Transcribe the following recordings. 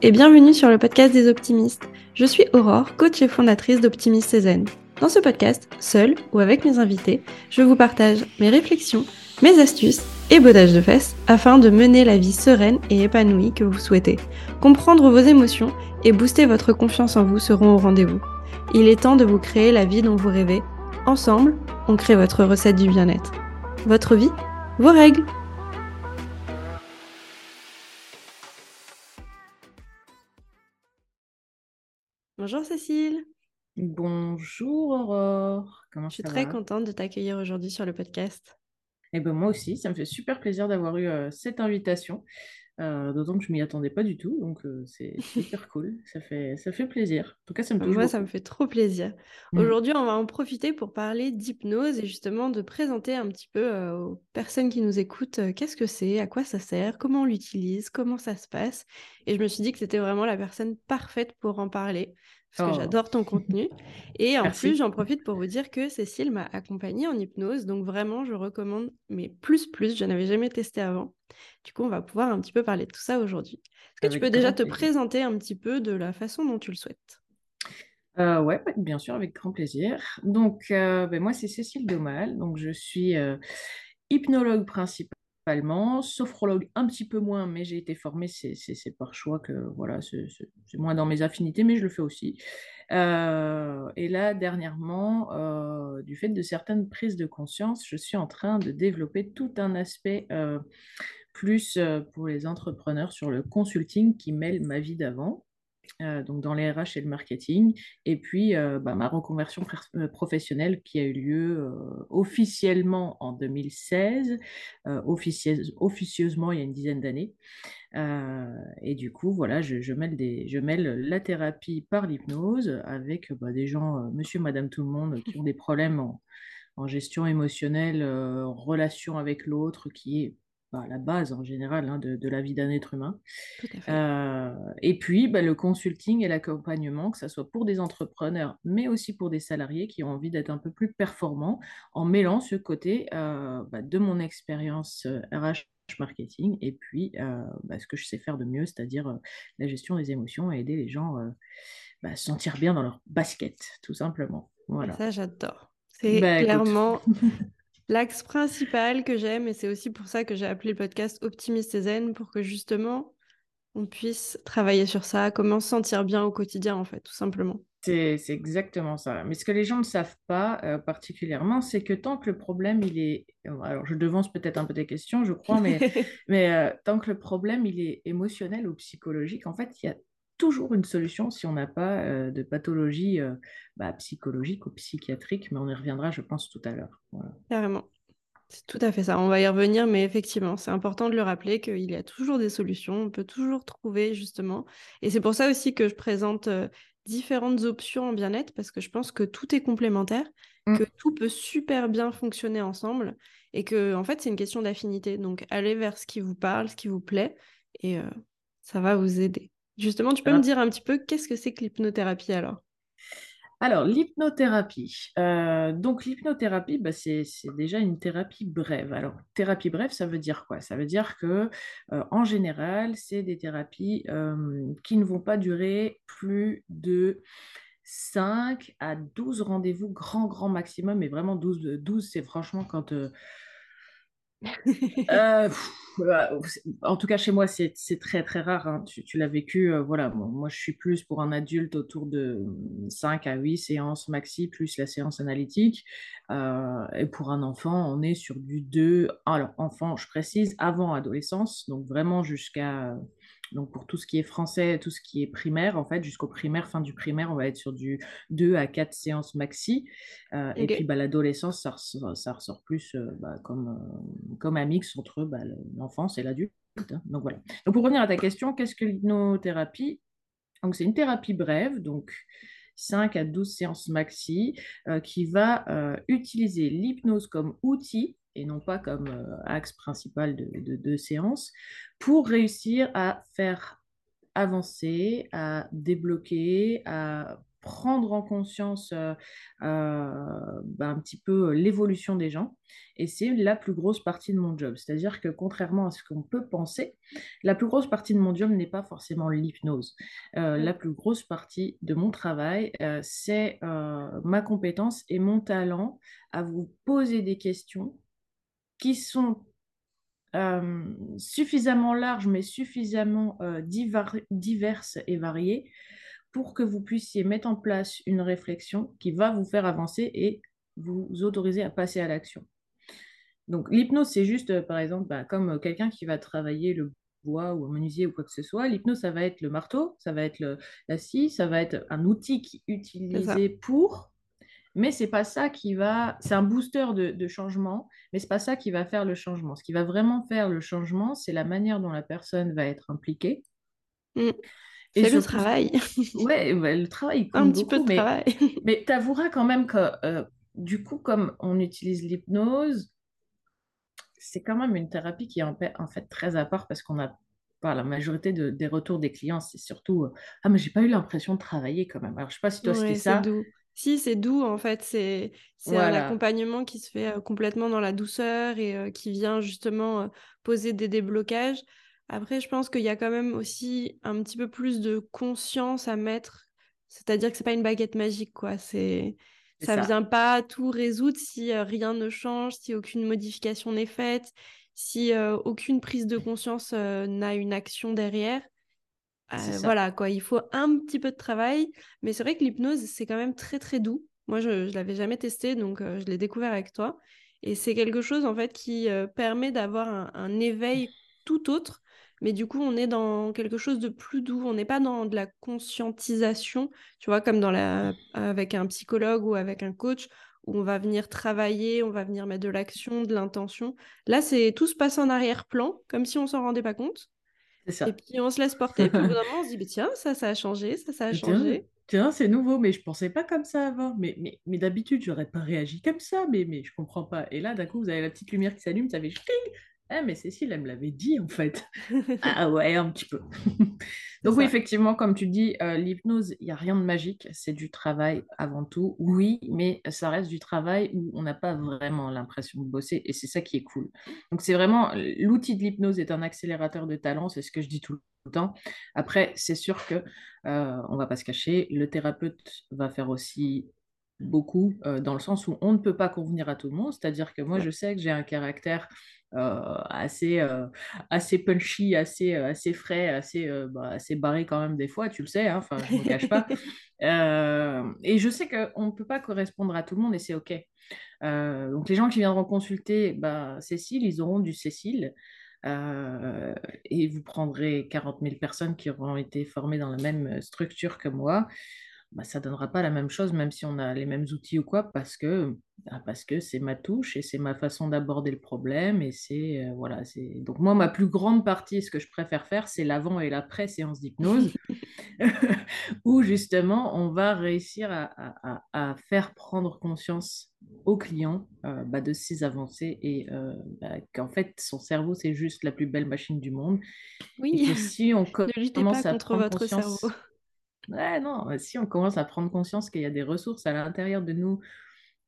et bienvenue sur le podcast des optimistes. Je suis Aurore, coach et fondatrice d'Optimist Cézanne. Dans ce podcast, seul ou avec mes invités, je vous partage mes réflexions, mes astuces et bodages de fesses afin de mener la vie sereine et épanouie que vous souhaitez. Comprendre vos émotions et booster votre confiance en vous seront au rendez-vous. Il est temps de vous créer la vie dont vous rêvez. Ensemble, on crée votre recette du bien-être. Votre vie, vos règles. Bonjour Cécile. Bonjour Aurore. Comment Je suis très contente de t'accueillir aujourd'hui sur le podcast. Et eh ben moi aussi, ça me fait super plaisir d'avoir eu euh, cette invitation. Euh, d'autant que je m'y attendais pas du tout, donc euh, c'est super cool. Ça fait, ça fait plaisir. En tout cas, ça me touche Moi, ça me fait trop plaisir. Mmh. Aujourd'hui, on va en profiter pour parler d'hypnose et justement de présenter un petit peu aux personnes qui nous écoutent qu'est-ce que c'est, à quoi ça sert, comment on l'utilise, comment ça se passe. Et je me suis dit que c'était vraiment la personne parfaite pour en parler parce que oh. j'adore ton contenu. Et en plus, j'en profite pour vous dire que Cécile m'a accompagnée en hypnose. Donc vraiment, je recommande, mais plus, plus, je n'avais jamais testé avant. Du coup, on va pouvoir un petit peu parler de tout ça aujourd'hui. Est-ce que tu peux déjà te présenter un petit peu de la façon dont tu le souhaites? Euh, ouais, bien sûr, avec grand plaisir. Donc, euh, ben moi, c'est Cécile Domal. Donc, je suis euh, hypnologue principale sophrologue un petit peu moins, mais j'ai été formée, c'est par choix que voilà, c'est moins dans mes affinités, mais je le fais aussi. Euh, et là, dernièrement, euh, du fait de certaines prises de conscience, je suis en train de développer tout un aspect euh, plus pour les entrepreneurs sur le consulting qui mêle ma vie d'avant. Euh, donc dans les RH et le marketing, et puis euh, bah, ma reconversion euh, professionnelle qui a eu lieu officiellement en 2016, officieusement il y a une dizaine d'années. et du coup, voilà, je, mêle la thérapie par l'hypnose avec bah, des gens, monsieur, madame, tout le monde, qui ont des problèmes en, en gestion émotionnelle, en relation avec l'autre, qui est bah, la base en général hein, de, la vie d'un être humain. Euh, et puis bah, le consulting et l'accompagnement, que ce soit pour des entrepreneurs, mais aussi pour des salariés qui ont envie d'être un peu plus performants, en mêlant ce côté euh, bah, de mon expérience RH euh, marketing et puis ce que je sais faire de mieux, c'est-à-dire la gestion des émotions et aider les gens à se sentir bien dans leur basket, tout simplement. Voilà. Ça, j'adore. C'est clairement l'axe principal que j'aime, et c'est aussi pour ça que j'ai appelé le podcast Optimiste et Zen, pour que justement on puisse travailler sur ça, comment se sentir bien au quotidien, en fait, tout simplement. C'est exactement ça. Mais ce que les gens ne savent pas euh, particulièrement, c'est que tant que le problème, il est... Alors, je devance peut-être un peu des questions, je crois, mais, mais euh, tant que le problème, il est émotionnel ou psychologique, en fait, il y a toujours une solution si on n'a pas euh, de pathologie euh, bah, psychologique ou psychiatrique, mais on y reviendra, je pense, tout à l'heure. Carrément. C'est tout à fait ça. On va y revenir, mais effectivement, c'est important de le rappeler qu'il y a toujours des solutions. On peut toujours trouver, justement. Et c'est pour ça aussi que je présente euh, différentes options en bien-être, parce que je pense que tout est complémentaire, mmh. que tout peut super bien fonctionner ensemble, et que, en fait, c'est une question d'affinité. Donc, allez vers ce qui vous parle, ce qui vous plaît, et ça va vous aider. Justement, tu peux me dire un petit peu qu'est-ce que c'est que l'hypnothérapie alors? Alors, l'hypnothérapie. Euh, donc, l'hypnothérapie, bah, c'est déjà une thérapie brève. Alors, thérapie brève, ça veut dire quoi? Ça veut dire que, euh, en général, c'est des thérapies euh, qui ne vont pas durer plus de 5 à 12 rendez-vous, grand, grand maximum. Et vraiment, 12, 12 c'est franchement quand euh, en tout cas, chez moi, c'est très très rare. Hein. Tu, l'as vécu. Euh, voilà, moi, je suis plus pour un adulte autour de 5 à 8 séances maxi, plus la séance analytique. Euh, et pour un enfant, on est sur du 2. Alors, enfant, je précise, avant adolescence, donc vraiment jusqu'à donc pour tout ce qui est français, tout ce qui est primaire, en fait, jusqu'au primaire, fin du primaire, on va être sur du 2 à 4 séances maxi. Euh, et puis bah, l'adolescence, ça, ça, ressort plus euh, bah, comme, euh, comme un mix entre bah, l'enfance et l'adulte. Hein. Donc voilà. Donc pour revenir à ta question, qu'est-ce que l'hypnothérapie? Donc c'est une thérapie brève, donc 5 à 12 séances maxi, qui va utiliser l'hypnose comme outil et non pas comme euh, axe principal de, de, séance, pour réussir à faire avancer, à débloquer, à prendre en conscience euh, euh, bah, un petit peu l'évolution des gens. Et c'est la plus grosse partie de mon job. C'est-à-dire que contrairement à ce qu'on peut penser, la plus grosse partie de mon job n'est pas forcément l'hypnose. Euh, la plus grosse partie de mon travail, c'est ma compétence et mon talent à vous poser des questions qui sont suffisamment larges, mais suffisamment diverses et variées pour que vous puissiez mettre en place une réflexion qui va vous faire avancer et vous autoriser à passer à l'action. Donc l'hypnose, c'est juste, euh, par exemple, bah, comme euh, quelqu'un qui va travailler le bois ou un menuisier ou quoi que ce soit. L'hypnose, ça va être le marteau, ça va être le, la scie, ça va être un outil qui est utilisé pour, mais c'est pas ça qui va, c'est un booster de, changement, mais c'est pas ça qui va faire le changement. Ce qui va vraiment faire le changement, c'est la manière dont la personne va être impliquée. Mm. C'est le travail. Ouais, le travail. Un petit peu de travail. Mais tu avoueras quand même que, euh, du coup, comme on utilise l'hypnose, c'est quand même une thérapie qui est en, fait très à part parce qu'on a pas la majorité des retours des clients, c'est surtout euh, ah mais j'ai pas eu l'impression de travailler quand même. Alors je sais pas si toi c'était ça. Doux. Si c'est doux en fait, c'est un accompagnement qui se fait euh, complètement dans la douceur et qui vient justement poser des déblocages. Après, je pense qu'il y a quand même aussi un petit peu plus de conscience à mettre. C'est-à-dire que c'est pas une baguette magique, quoi. C'est ça ne vient pas tout résoudre si euh, rien ne change, si aucune modification n'est faite, si euh, aucune prise de conscience euh, n'a une action derrière. Voilà, quoi. Il faut un petit peu de travail, mais c'est vrai que l'hypnose, c'est quand même très, très doux. Moi, je ne l'avais jamais testé, donc je l'ai découvert avec toi. Et c'est quelque chose, en fait, qui permet d'avoir un éveil tout autre mais du coup, on est dans quelque chose de plus doux. On n'est pas dans de la conscientisation, tu vois, comme dans la... avec un psychologue ou avec un coach, où on va venir travailler, on va venir mettre de l'action, de l'intention. Là, c'est tout se passe en arrière-plan, comme si on s'en rendait pas compte. Ça. Et puis on se laisse porter. Puis au bout d'un moment, on se dit, tiens, ça, ça a changé, ça, ça a changé. Tiens, c'est nouveau, mais je pensais pas comme ça avant. Mais, mais, mais d'habitude, j'aurais pas réagi comme ça, mais, mais je comprends pas. Et là, d'un coup, vous avez la petite lumière qui s'allume, ça fait eh, mais Cécile, elle me l'avait dit en fait. ah ouais, un petit peu. Donc oui, effectivement, comme tu dis, euh, l'hypnose, il n'y a rien de magique, c'est du travail avant tout. Oui, mais ça reste du travail où on n'a pas vraiment l'impression de bosser et c'est ça qui est cool. Donc c'est vraiment, l'outil de l'hypnose est un accélérateur de talent, c'est ce que je dis tout le temps. Après, c'est sûr que, euh, on va pas se cacher, le thérapeute va faire aussi beaucoup euh, dans le sens où on ne peut pas convenir à tout le monde. C'est-à-dire que moi, je sais que j'ai un caractère euh, assez, euh, assez punchy, assez, assez frais, assez, bah, assez barré quand même des fois, tu le sais, hein, enfin, je ne me cache pas. et je sais qu'on ne peut pas correspondre à tout le monde et c'est OK. donc les gens qui viendront consulter bah, Cécile, ils auront du Cécile. et vous prendrez 40 000 personnes qui auront été formées dans la même structure que moi bah, ça donnera pas la même chose, même si on a les mêmes outils ou quoi, parce que bah, parce que c'est ma touche et c'est ma façon d'aborder le problème. Et c'est euh, voilà, c'est donc moi ma plus grande partie, ce que je préfère faire, c'est l'avant et l'après séance d'hypnose, où justement on va réussir à, à, faire prendre conscience au client euh, bah, de ses avancées et euh, qu'en fait son cerveau c'est juste la plus belle machine du monde. Oui. Et que si on commence à prendre votre conscience, cerveau Ouais, non, si on commence à prendre conscience qu'il y a des ressources à l'intérieur de nous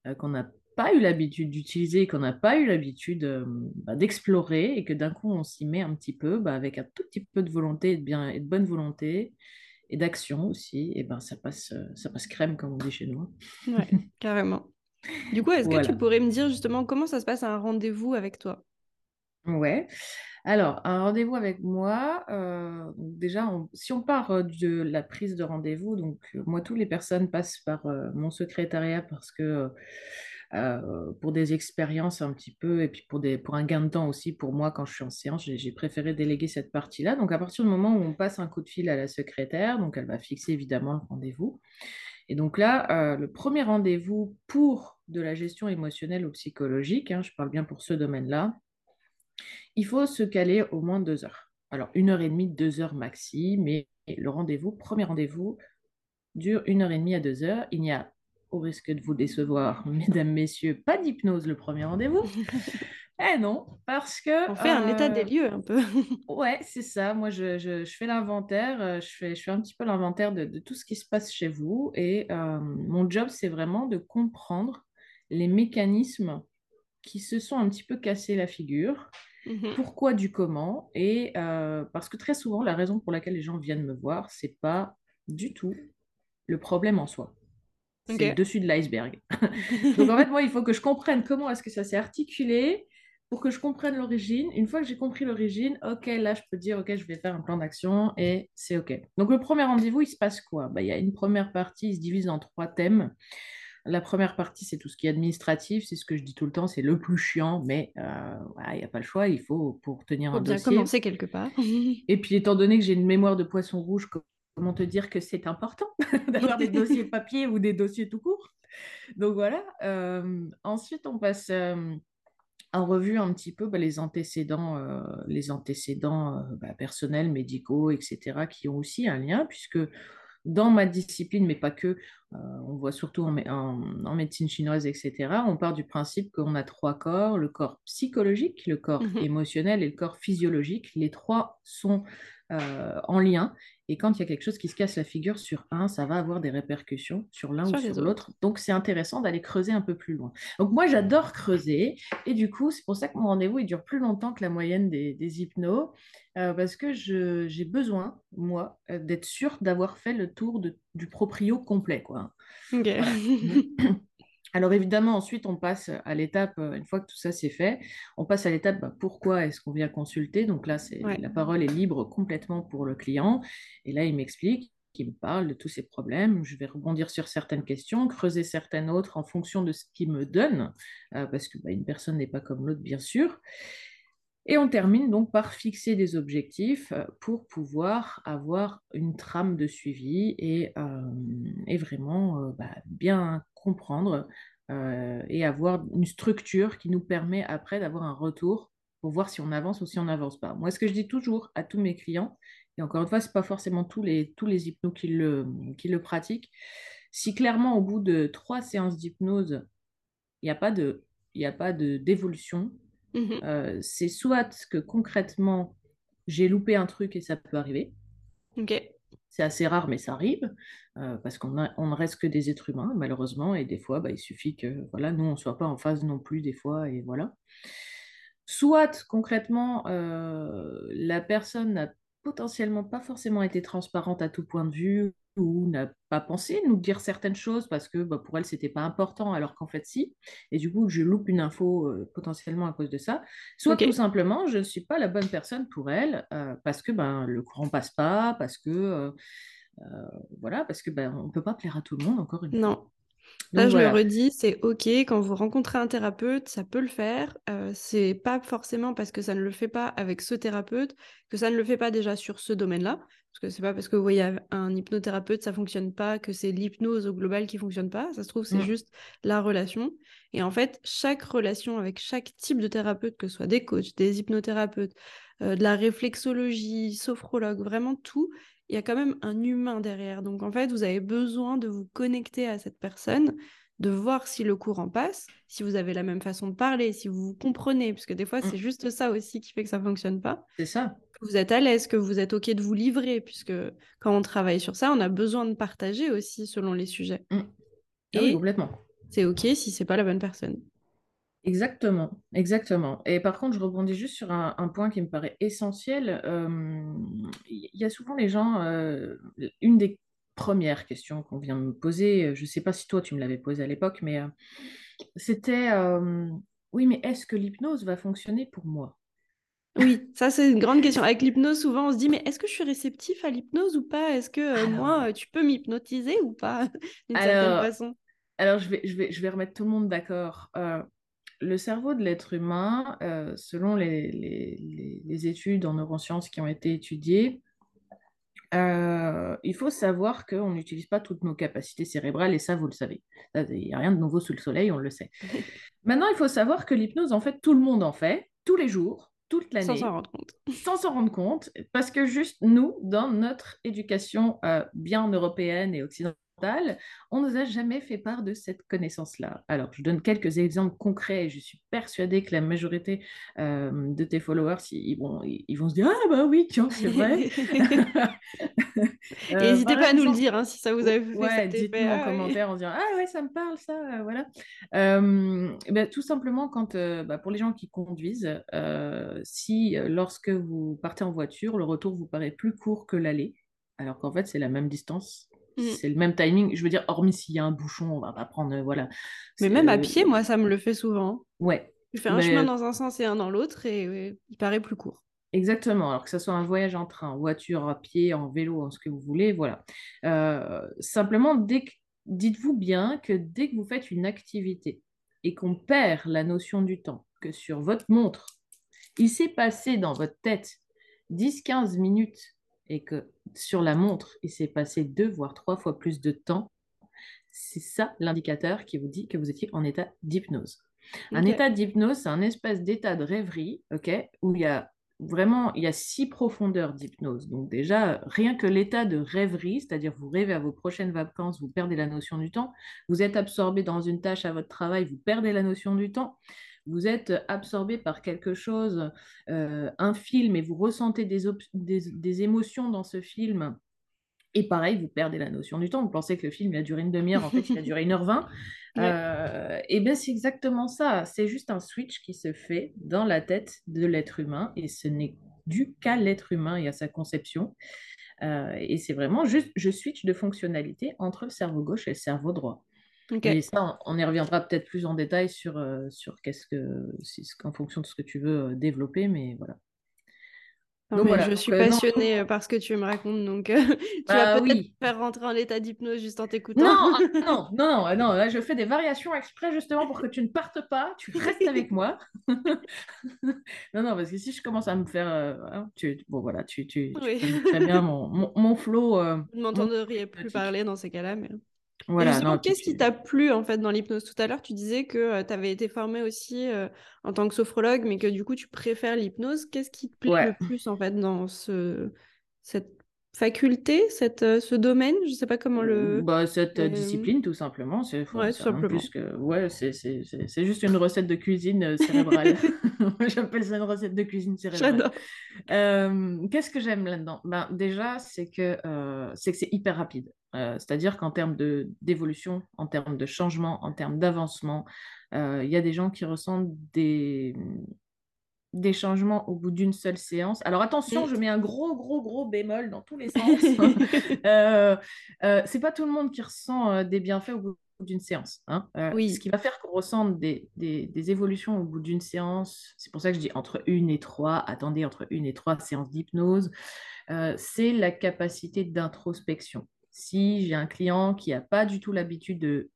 euh, qu'on n'a pas eu l'habitude d'utiliser, qu'on n'a pas eu l'habitude euh, bah, d'explorer, et que d'un coup on s'y met un petit peu, bah, avec un tout petit peu de volonté et de, bien, et de bonne volonté, et d'action aussi, et ben ça passe, euh, ça passe crème, comme on dit chez nous. Hein. Ouais, carrément. Du coup, est-ce que tu pourrais me dire justement comment ça se passe à un rendez-vous avec toi? Ouais. Alors, un rendez-vous avec moi, euh, déjà, si on part euh, de la prise de rendez-vous, donc euh, moi, toutes les personnes passent par mon secrétariat parce que pour des expériences un petit peu et puis pour, un gain de temps aussi, pour moi, quand je suis en séance, j'ai préféré déléguer cette partie-là. Donc, à partir du moment où on passe un coup de fil à la secrétaire, donc elle va fixer évidemment le rendez-vous. Et donc là, le premier rendez-vous pour de la gestion émotionnelle ou psychologique, hein, je parle bien pour ce domaine-là, il faut se caler au moins deux heures. Alors, une heure et demie, deux heures maxi, mais le rendez-vous, premier rendez-vous, dure une heure et demie à deux heures. Il n'y a, au risque de vous décevoir, mesdames, messieurs, pas d'hypnose le premier rendez-vous. Eh non, parce que... On fait un état des euh, lieux un peu. Ouais, c'est ça. Moi, je, je- je fais l'inventaire, euh, je fais, je fais un petit peu l'inventaire de, de tout ce qui se passe chez vous. Et euh, mon job, c'est vraiment de comprendre les mécanismes qui se sont un petit peu cassés la figure, Mhm. pourquoi du comment. Et euh, parce que très souvent, la raison pour laquelle les gens viennent me voir, c'est pas du tout le problème en soi. C'est le dessus de l'iceberg. Donc en fait, moi, il faut que je comprenne comment est-ce que ça s'est articulé pour que je comprenne l'origine. Une fois que j'ai compris l'origine, ok, là, je peux dire, ok, je vais faire un plan d'action et c'est ok. Donc le premier rendez-vous, il se passe quoi? Bah, il y a une première partie, il se divise en trois thèmes. La première partie, c'est tout ce qui est administratif, c'est ce que je dis tout le temps, c'est le plus chiant, mais euh, il n'y a pas le choix, il faut pour tenir Faut un bien dossier. commencer quelque part. Et puis, étant donné que j'ai une mémoire de poisson rouge, comment te dire que c'est important d'avoir des dossiers papier ou des dossiers tout court? Donc voilà. Euh, ensuite, on passe euh, en revue un petit peu bah, les antécédents, euh, les antécédents euh, bah, personnels, médicaux, etc., qui ont aussi un lien, puisque dans ma discipline, mais pas que, euh, on voit surtout en, en, en, médecine chinoise, etc., on part du principe qu'on a trois corps, le corps psychologique, le corps Mhm. émotionnel et le corps physiologique. Les trois sont euh, en lien. Et quand il y a quelque chose qui se casse la figure sur un, ça va avoir des répercussions sur l'un ou Sur l'autre. Donc c'est intéressant d'aller creuser un peu plus loin. Donc moi j'adore creuser et du coup c'est pour ça que mon rendez-vous il dure plus longtemps que la moyenne des, des hypnos euh, parce que j'ai besoin moi euh, d'être sûre d'avoir fait le tour de- du proprio complet quoi. Voilà. Alors évidemment, ensuite, on passe à l'étape, euh, une fois que tout ça c'est fait, on passe à l'étape, bah, pourquoi est-ce qu'on vient consulter? Donc là, Ouais. la parole est libre complètement pour le client. Et là, il m'explique, il me parle de tous ses problèmes. Je vais rebondir sur certaines questions, creuser certaines autres en fonction de ce qu'il me donne, euh, parce que bah, une personne n'est pas comme l'autre, bien sûr. Et on termine donc par fixer des objectifs euh, pour pouvoir avoir une trame de suivi et, euh, vraiment euh, bah, bien comprendre et avoir une structure qui nous permet après d'avoir un retour pour voir si on avance ou si on n'avance pas. Moi, ce que je dis toujours à tous mes clients, et encore une fois, ce n'est pas forcément tous les, tous les hypnos qui le, qui le pratiquent, si clairement au bout de trois séances d'hypnose, il n'y a pas d'évolution, Mhm. euh, c'est soit que concrètement, j'ai loupé un truc et ça peut arriver. C'est assez rare, mais ça arrive, euh, parce qu'on ne reste que des êtres humains, malheureusement, et des fois, bah, il suffit que voilà, nous, on ne soit pas en phase non plus, des fois, et voilà. Soit concrètement, euh, la personne n'a potentiellement pas forcément été transparente à tout point de vue ou n'a pas pensé nous dire certaines choses parce que bah, pour elle, c'était pas important, alors qu'en fait, si. Et du coup, je loupe une info euh, potentiellement à cause de ça. Soit tout simplement, je ne suis pas la bonne personne pour elle euh, parce que ben, le courant passe pas, parce que. euh, voilà, parce que ben, on ne peut pas plaire à tout le monde, encore une fois. Non. Donc Là, je le redis, c'est OK quand vous rencontrez un thérapeute, ça peut le faire. C'est pas forcément parce que ça ne le fait pas avec ce thérapeute que ça ne le fait pas déjà sur ce domaine-là. Parce que c'est pas parce que vous voyez un hypnothérapeute, ça fonctionne pas, que c'est l'hypnose au global qui fonctionne pas. Ça se trouve, c'est Mm. juste la relation. Et en fait, chaque relation avec chaque type de thérapeute, que ce soit des coachs, des hypnothérapeutes, euh, de la réflexologie, sophrologue, vraiment tout, il y a quand même un humain derrière. Donc en fait, vous avez besoin de vous connecter à cette personne, de voir si le courant passe, si vous avez la même façon de parler, si vous vous comprenez, parce que des fois, Mm. c'est juste ça aussi qui fait que ça fonctionne pas. c'est ça. Que vous êtes à l'aise, que vous êtes OK de vous livrer, puisque quand on travaille sur ça, on a besoin de partager aussi selon les sujets. Mm. Ah oui, Et complètement. c'est OK si c'est pas la bonne personne. Exactement, exactement. Et par contre, je rebondis juste sur un, un point qui me paraît essentiel. Euh, Il y a souvent les gens, euh, une des premières questions qu'on vient me poser, je ne sais pas si toi tu me l'avais posée à l'époque, mais euh, c'était, euh, oui, mais est-ce que l'hypnose va fonctionner pour moi? Oui, ça c'est une grande question. Avec l'hypnose, souvent on se dit, mais est-ce que je suis réceptif à l'hypnose ou pas? Est-ce que euh, moi, Alors, euh, tu peux m'hypnotiser ou pas, d'une certaine alors, façon? alors je vais, je vais, je vais remettre tout le monde d'accord. Euh, le cerveau de l'être humain, euh, selon les- les- les études en neurosciences qui ont été étudiées, Euh, il faut savoir qu'on n'utilise pas toutes nos capacités cérébrales et ça, vous le savez. Il n'y a rien de nouveau sous le soleil, on le sait. Maintenant, il faut savoir que l'hypnose, en fait, tout le monde en fait, tous les jours, toute Sans s'en l'année, rendre compte. sans s'en rendre compte, parce que juste nous, dans notre éducation euh, bien européenne et occidentale, on nous a jamais fait part de cette connaissance-là. Alors, je donne quelques exemples concrets et je suis persuadée que la majorité euh, de tes followers, ils, vont, ils vont se dire Ah, bah oui, tiens, c'est vrai. Euh, n'hésitez pas à nous le dire hein, si ça vous a fait ouais, dites-nous en ah commentaire en disant Ah, ouais, ça me parle, ça, euh, voilà. Ben, tout simplement, quand, bah, pour les gens qui conduisent, si lorsque vous partez en voiture, le retour vous paraît plus court que l'aller, alors qu'en fait, c'est la même distance. Mm. C'est le même timing. Je veux dire, hormis s'il y a un bouchon, on va pas prendre. Voilà. Mais même à pied, moi, ça me le fait souvent. Ouais. Tu fais un chemin dans un sens et un dans l'autre et il paraît plus court. Exactement. Alors que ce soit un voyage en train, en voiture, à pied, en vélo, en ce que vous voulez, voilà. Euh, simplement, dites-vous bien que dès que vous faites une activité et qu'on perd la notion du temps, que sur votre montre, il s'est passé dans votre tête 10-15 minutes et que sur la montre, il s'est passé deux voire trois fois plus de temps, c'est ça l'indicateur qui vous dit que vous étiez en état d'hypnose. Un état d'hypnose, c'est un espèce d'état de rêverie, ok, où il y a vraiment il y a six profondeurs d'hypnose. Donc déjà, rien que l'état de rêverie, c'est-à-dire vous rêvez à vos prochaines vacances, vous perdez la notion du temps, vous êtes absorbé dans une tâche à votre travail, vous perdez la notion du temps vous êtes absorbé par quelque chose, euh, un film, et vous ressentez des, émotions dans ce film, et pareil, vous perdez la notion du temps. Vous pensez que le film a duré une demi-heure, en fait, il a duré une heure vingt. Euh, et bien, c'est exactement ça. C'est juste un switch qui se fait dans la tête de l'être humain, et ce n'est dû qu'à l'être humain et à sa conception. Euh, et c'est vraiment juste, je switch de fonctionnalité entre le cerveau gauche et le cerveau droit. Et ça, on y reviendra peut-être plus en détail sur, euh, sur qu'est-ce que, en fonction de ce que tu veux euh, développer, mais voilà. Je suis euh, passionnée par ce que tu me racontes, donc tu vas bah peut-être faire rentrer en état d'hypnose juste en t'écoutant. Non, non, non, non, là je fais des variations exprès justement pour que tu ne partes pas, tu restes avec moi. non, non, parce que si je commence à me faire, hein, tu, bon voilà, tu, tu, très bien mon, mon, mon flow. Vous ne m'entendriez plus parler dans ces cas-là, mais. Voilà, qu'est-ce qui t'a plu en fait dans l'hypnose Tout à l'heure, tu disais que euh, tu avais été formé aussi euh, en tant que sophrologue, mais que du coup, tu préfères l'hypnose. Qu'est-ce qui te plaît le plus en fait dans ce, cette faculté, cette, euh, ce domaine Je sais pas comment le. Bah, cette discipline, tout simplement. C'est ouais, simplement. que... ouais, c'est juste une recette de cuisine cérébrale. J'appelle ça une recette de cuisine cérébrale. Qu'est-ce que j'aime là-dedans? Ben, Déjà, c'est que c'est que c'est hyper rapide. Euh, c'est-à-dire qu'en termes d'évolution, en termes de changement, en termes d'avancement, euh, il y a des gens qui ressentent des, des changements au bout d'une seule séance. Alors attention, je mets un gros, gros, gros bémol dans tous les sens. euh, euh, c'est pas tout le monde qui ressent des bienfaits au bout d'une séance. Hein. Ce qui va faire qu'on ressente des, des, des, évolutions au bout d'une séance, c'est pour ça que je dis entre une et trois, attendez, entre une et trois séances d'hypnose, c'est la capacité d'introspection si j'ai un client qui n'a pas du tout l'habitude de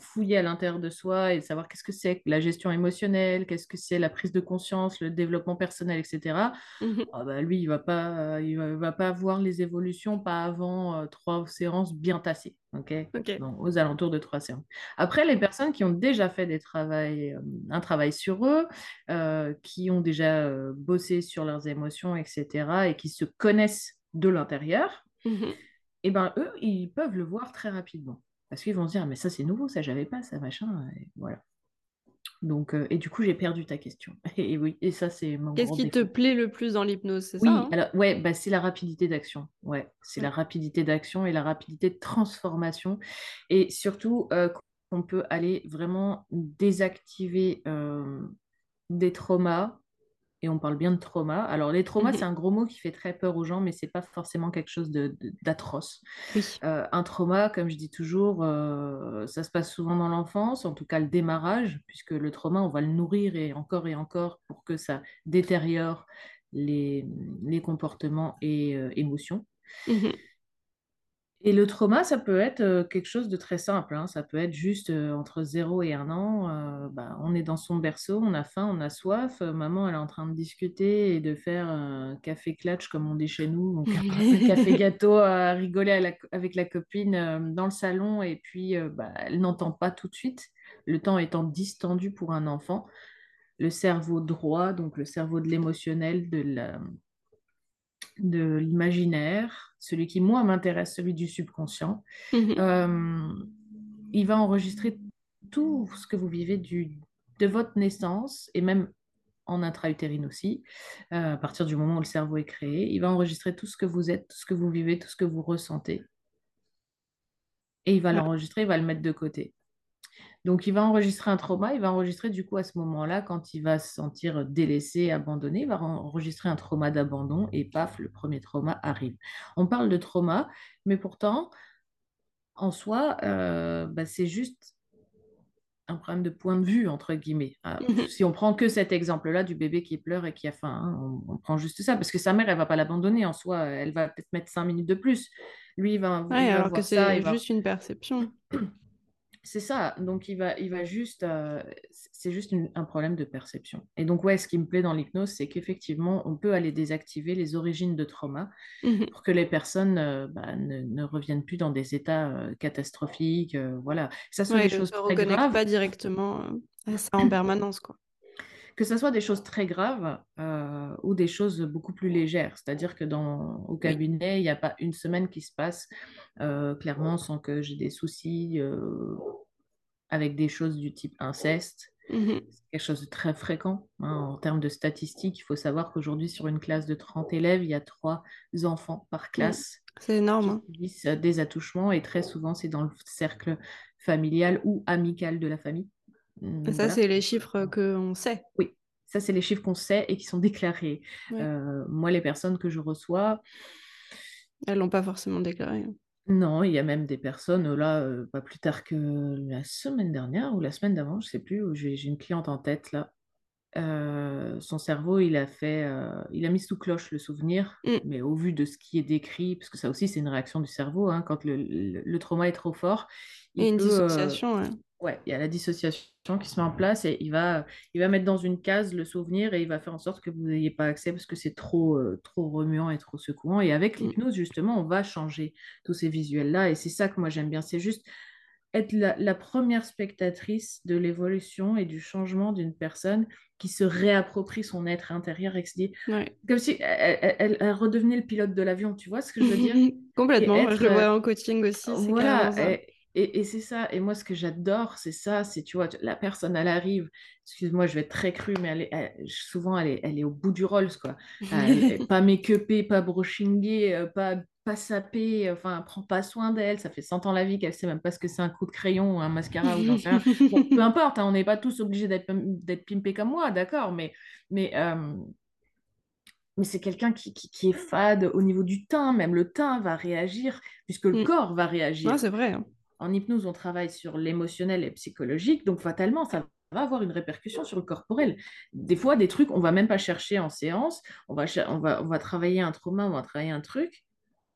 fouiller à l'intérieur de soi et de savoir qu'est-ce que c'est la gestion émotionnelle, qu'est-ce que c'est la prise de conscience, le développement personnel, etc. Mmh ah bah, lui, il va pas, il va, pas voir les évolutions pas avant euh, trois séances bien tassées, ok, aux alentours de trois séances. Après, les personnes qui ont déjà fait des travail, euh, un travail sur eux, euh, qui ont déjà bossé sur leurs émotions, etc., et qui se connaissent de l'intérieur. Mmh et ben eux, ils peuvent le voir très rapidement. Parce qu'ils vont se dire, mais ça c'est nouveau, ça j'avais pas, ça machin, et voilà. Donc, euh, et du coup, j'ai perdu ta question. Et oui, et ça, c'est mon Qu'est-ce qui te plaît le plus dans l'hypnose, c'est oui, ça hein? alors, ouais, bah, c'est la rapidité d'action. Ouais, c'est la rapidité d'action et la rapidité de transformation. Et surtout, euh, qu'on peut aller vraiment désactiver euh, des traumas et on parle bien de trauma. Alors, les traumas, mhm. c'est un gros mot qui fait très peur aux gens, mais c'est pas forcément quelque chose d'atroce. Euh, un trauma, comme je dis toujours, euh, ça se passe souvent dans l'enfance, en tout cas le démarrage, puisque le trauma, on va le nourrir et encore et encore pour que ça détériore les, les comportements et euh, émotions. Mhm. Et le trauma, ça peut être euh, quelque chose de très simple. hein. Ça peut être juste euh, entre 0 et 1 an. euh, bah, on est dans son berceau, on a faim, on a soif. euh, maman, elle est en train de discuter et de faire un café clutch, comme on dit chez nous. Donc, un café gâteau à rigoler avec la copine euh, dans le salon. Et puis, bah, elle n'entend pas tout de suite. Le temps étant distendu pour un enfant. Le cerveau droit, donc le cerveau de l'émotionnel, de la, de l'imaginaire, celui qui, moi, m'intéresse, celui du subconscient. Mhm. Euh, il va enregistrer tout ce que vous vivez du, de votre naissance et même en intra-utérine aussi, euh, à partir du moment où le cerveau est créé. Il va enregistrer tout ce que vous êtes, tout ce que vous vivez, tout ce que vous ressentez. Et il va l'enregistrer, il va le mettre de côté. Donc, il va enregistrer un trauma, il va enregistrer du coup à ce moment-là, quand il va se sentir délaissé, abandonné, il va enregistrer un trauma d'abandon et paf, le premier trauma arrive. On parle de trauma, mais pourtant, en soi, euh, bah, c'est juste un problème de point de vue, entre guillemets. Ah, Mhm. si on prend que cet exemple-là du bébé qui pleure et qui a faim, hein, on, on prend juste ça, parce que sa mère, elle va pas l'abandonner en soi, elle va peut-être mettre cinq minutes de plus. Lui, il va, Ouais, il va alors que voir ça, c'est va juste une perception. C'est ça, donc il va, il va juste, euh, c'est juste une- un problème de perception. Et donc, ouais, ce qui me plaît dans l'hypnose, c'est qu'effectivement, on peut aller désactiver les origines de trauma Mhm. pour que les personnes euh, bah, ne, ne reviennent plus dans des états euh, catastrophiques, voilà. Ça soit Ouais, des ne choses se reconnecte graves, pas directement à ça en permanence, quoi. Que ça soit des choses très graves euh, ou des choses beaucoup plus légères. C'est-à-dire que dans, au cabinet, il n'y a pas une semaine qui se passe euh, clairement sans que j'ai des soucis euh, avec des choses du type inceste. Mhm. C'est quelque chose de très fréquent. hein. En termes de statistiques, il faut savoir qu'aujourd'hui, sur une classe de 30 élèves, il y a trois enfants par classe C'est énorme. qui hein. subissent euh, des attouchements et très souvent, c'est dans le cercle familial ou amical de la famille. Et ça, voilà. c'est les chiffres qu'on sait. Oui, ça, c'est les chiffres qu'on sait et qui sont déclarés. Ouais. Euh, moi, les personnes que je reçois, Elles l'ont pas forcément déclaré. non, il y a même des personnes, là, euh, pas plus tard que la semaine dernière ou la semaine d'avant, je sais plus, j'ai une cliente en tête, là. Euh, son cerveau, il a fait, il a mis sous cloche le souvenir, Mm. mais au vu de ce qui est décrit, parce que ça aussi, c'est une réaction du cerveau, hein, quand le, le- le trauma est trop fort, il Et une peut, euh, dissociation, ouais. Ouais, il y a la dissociation qui se met en place et il va, il va mettre dans une case le souvenir et il va faire en sorte que vous n'ayez pas accès parce que c'est trop, euh, trop remuant et trop secouant. Et avec Mm. l'hypnose, justement, on va changer tous ces visuels-là et c'est ça que moi j'aime bien. C'est juste être la, la première spectatrice de l'évolution et du changement d'une personne qui se réapproprie son être intérieur et qui se dit, Ouais. comme si elle, elle- elle- elle redevenait le pilote de l'avion, tu vois ce que je veux dire? Complètement. Je le vois en coaching aussi. Voilà. Et, c'est ça. Et moi, ce que j'adore, c'est ça. C'est, tu vois, la personne, elle arrive. Excuse-moi, je vais être très crue, mais elle est, elle- souvent, elle est, elle est au bout du Rolls, quoi. Elle est pas make-upée, pas brushingée, euh, pas, pas sapée. Enfin, elle prend pas soin d'elle. Ça fait 100 ans la vie qu'elle sait même pas ce que c'est un coup de crayon ou un mascara ou j'en sais rien. Bon, peu importe, hein, on n'est pas tous obligés d'être, d'être pimpés comme moi, d'accord, mais, mais, euh, mais c'est quelqu'un qui, qui, qui est fade au niveau du teint, même le teint va réagir, puisque le Mm. corps va réagir. c'est vrai. hein. En hypnose, on travaille sur l'émotionnel et psychologique, donc fatalement, ça va avoir une répercussion sur le corporel. Des fois, des trucs, on va même pas chercher en séance, on va, on va, on va travailler un trauma, on va travailler un truc,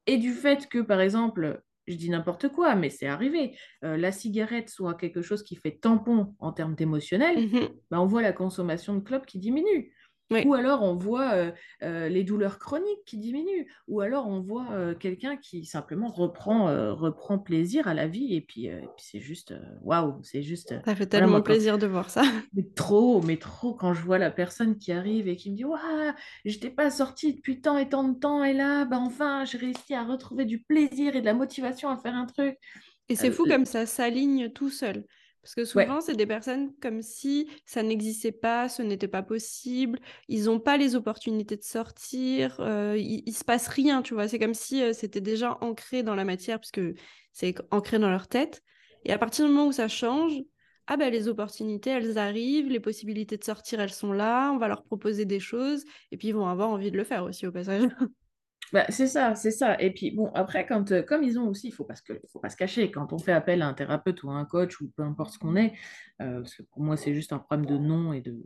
et du fait que, par exemple, je dis n'importe quoi, mais c'est arrivé, euh, la cigarette soit quelque chose qui fait tampon en termes d'émotionnel, bah, on voit la consommation de clopes qui diminue. Oui. Ou alors on voit euh, euh, les douleurs chroniques qui diminuent. Ou alors on voit euh, quelqu'un qui simplement reprend, reprend plaisir à la vie. Et puis, c'est juste, waouh, c'est juste. Ça fait voilà, tellement quand- plaisir de voir ça. mais trop, mais trop, quand je vois la personne qui arrive et qui me dit Waouh, j'étais pas sortie depuis tant et tant de temps, et là, bah enfin, j'ai réussi à retrouver du plaisir et de la motivation à faire un truc. Et c'est fou comme ça s'aligne tout seul. Parce que souvent, Ouais. c'est des personnes comme si ça n'existait pas, ce n'était pas possible, ils n'ont pas les opportunités de sortir, euh, il, il se passe rien, tu vois. C'est comme si euh, c'était déjà ancré dans la matière, puisque c'est ancré dans leur tête. Et à partir du moment où ça change, ah ben les opportunités, elles arrivent, les possibilités de sortir, elles sont là, on va leur proposer des choses, et puis ils vont avoir envie de le faire aussi au passage. Bah, c'est ça, c'est ça. Et puis, bon, après, quand, euh, comme ils ont aussi, il faut pas se, faut pas se cacher, quand on fait appel à un thérapeute ou à un coach ou peu importe ce qu'on est, euh, parce que pour moi, c'est juste un problème de nom et de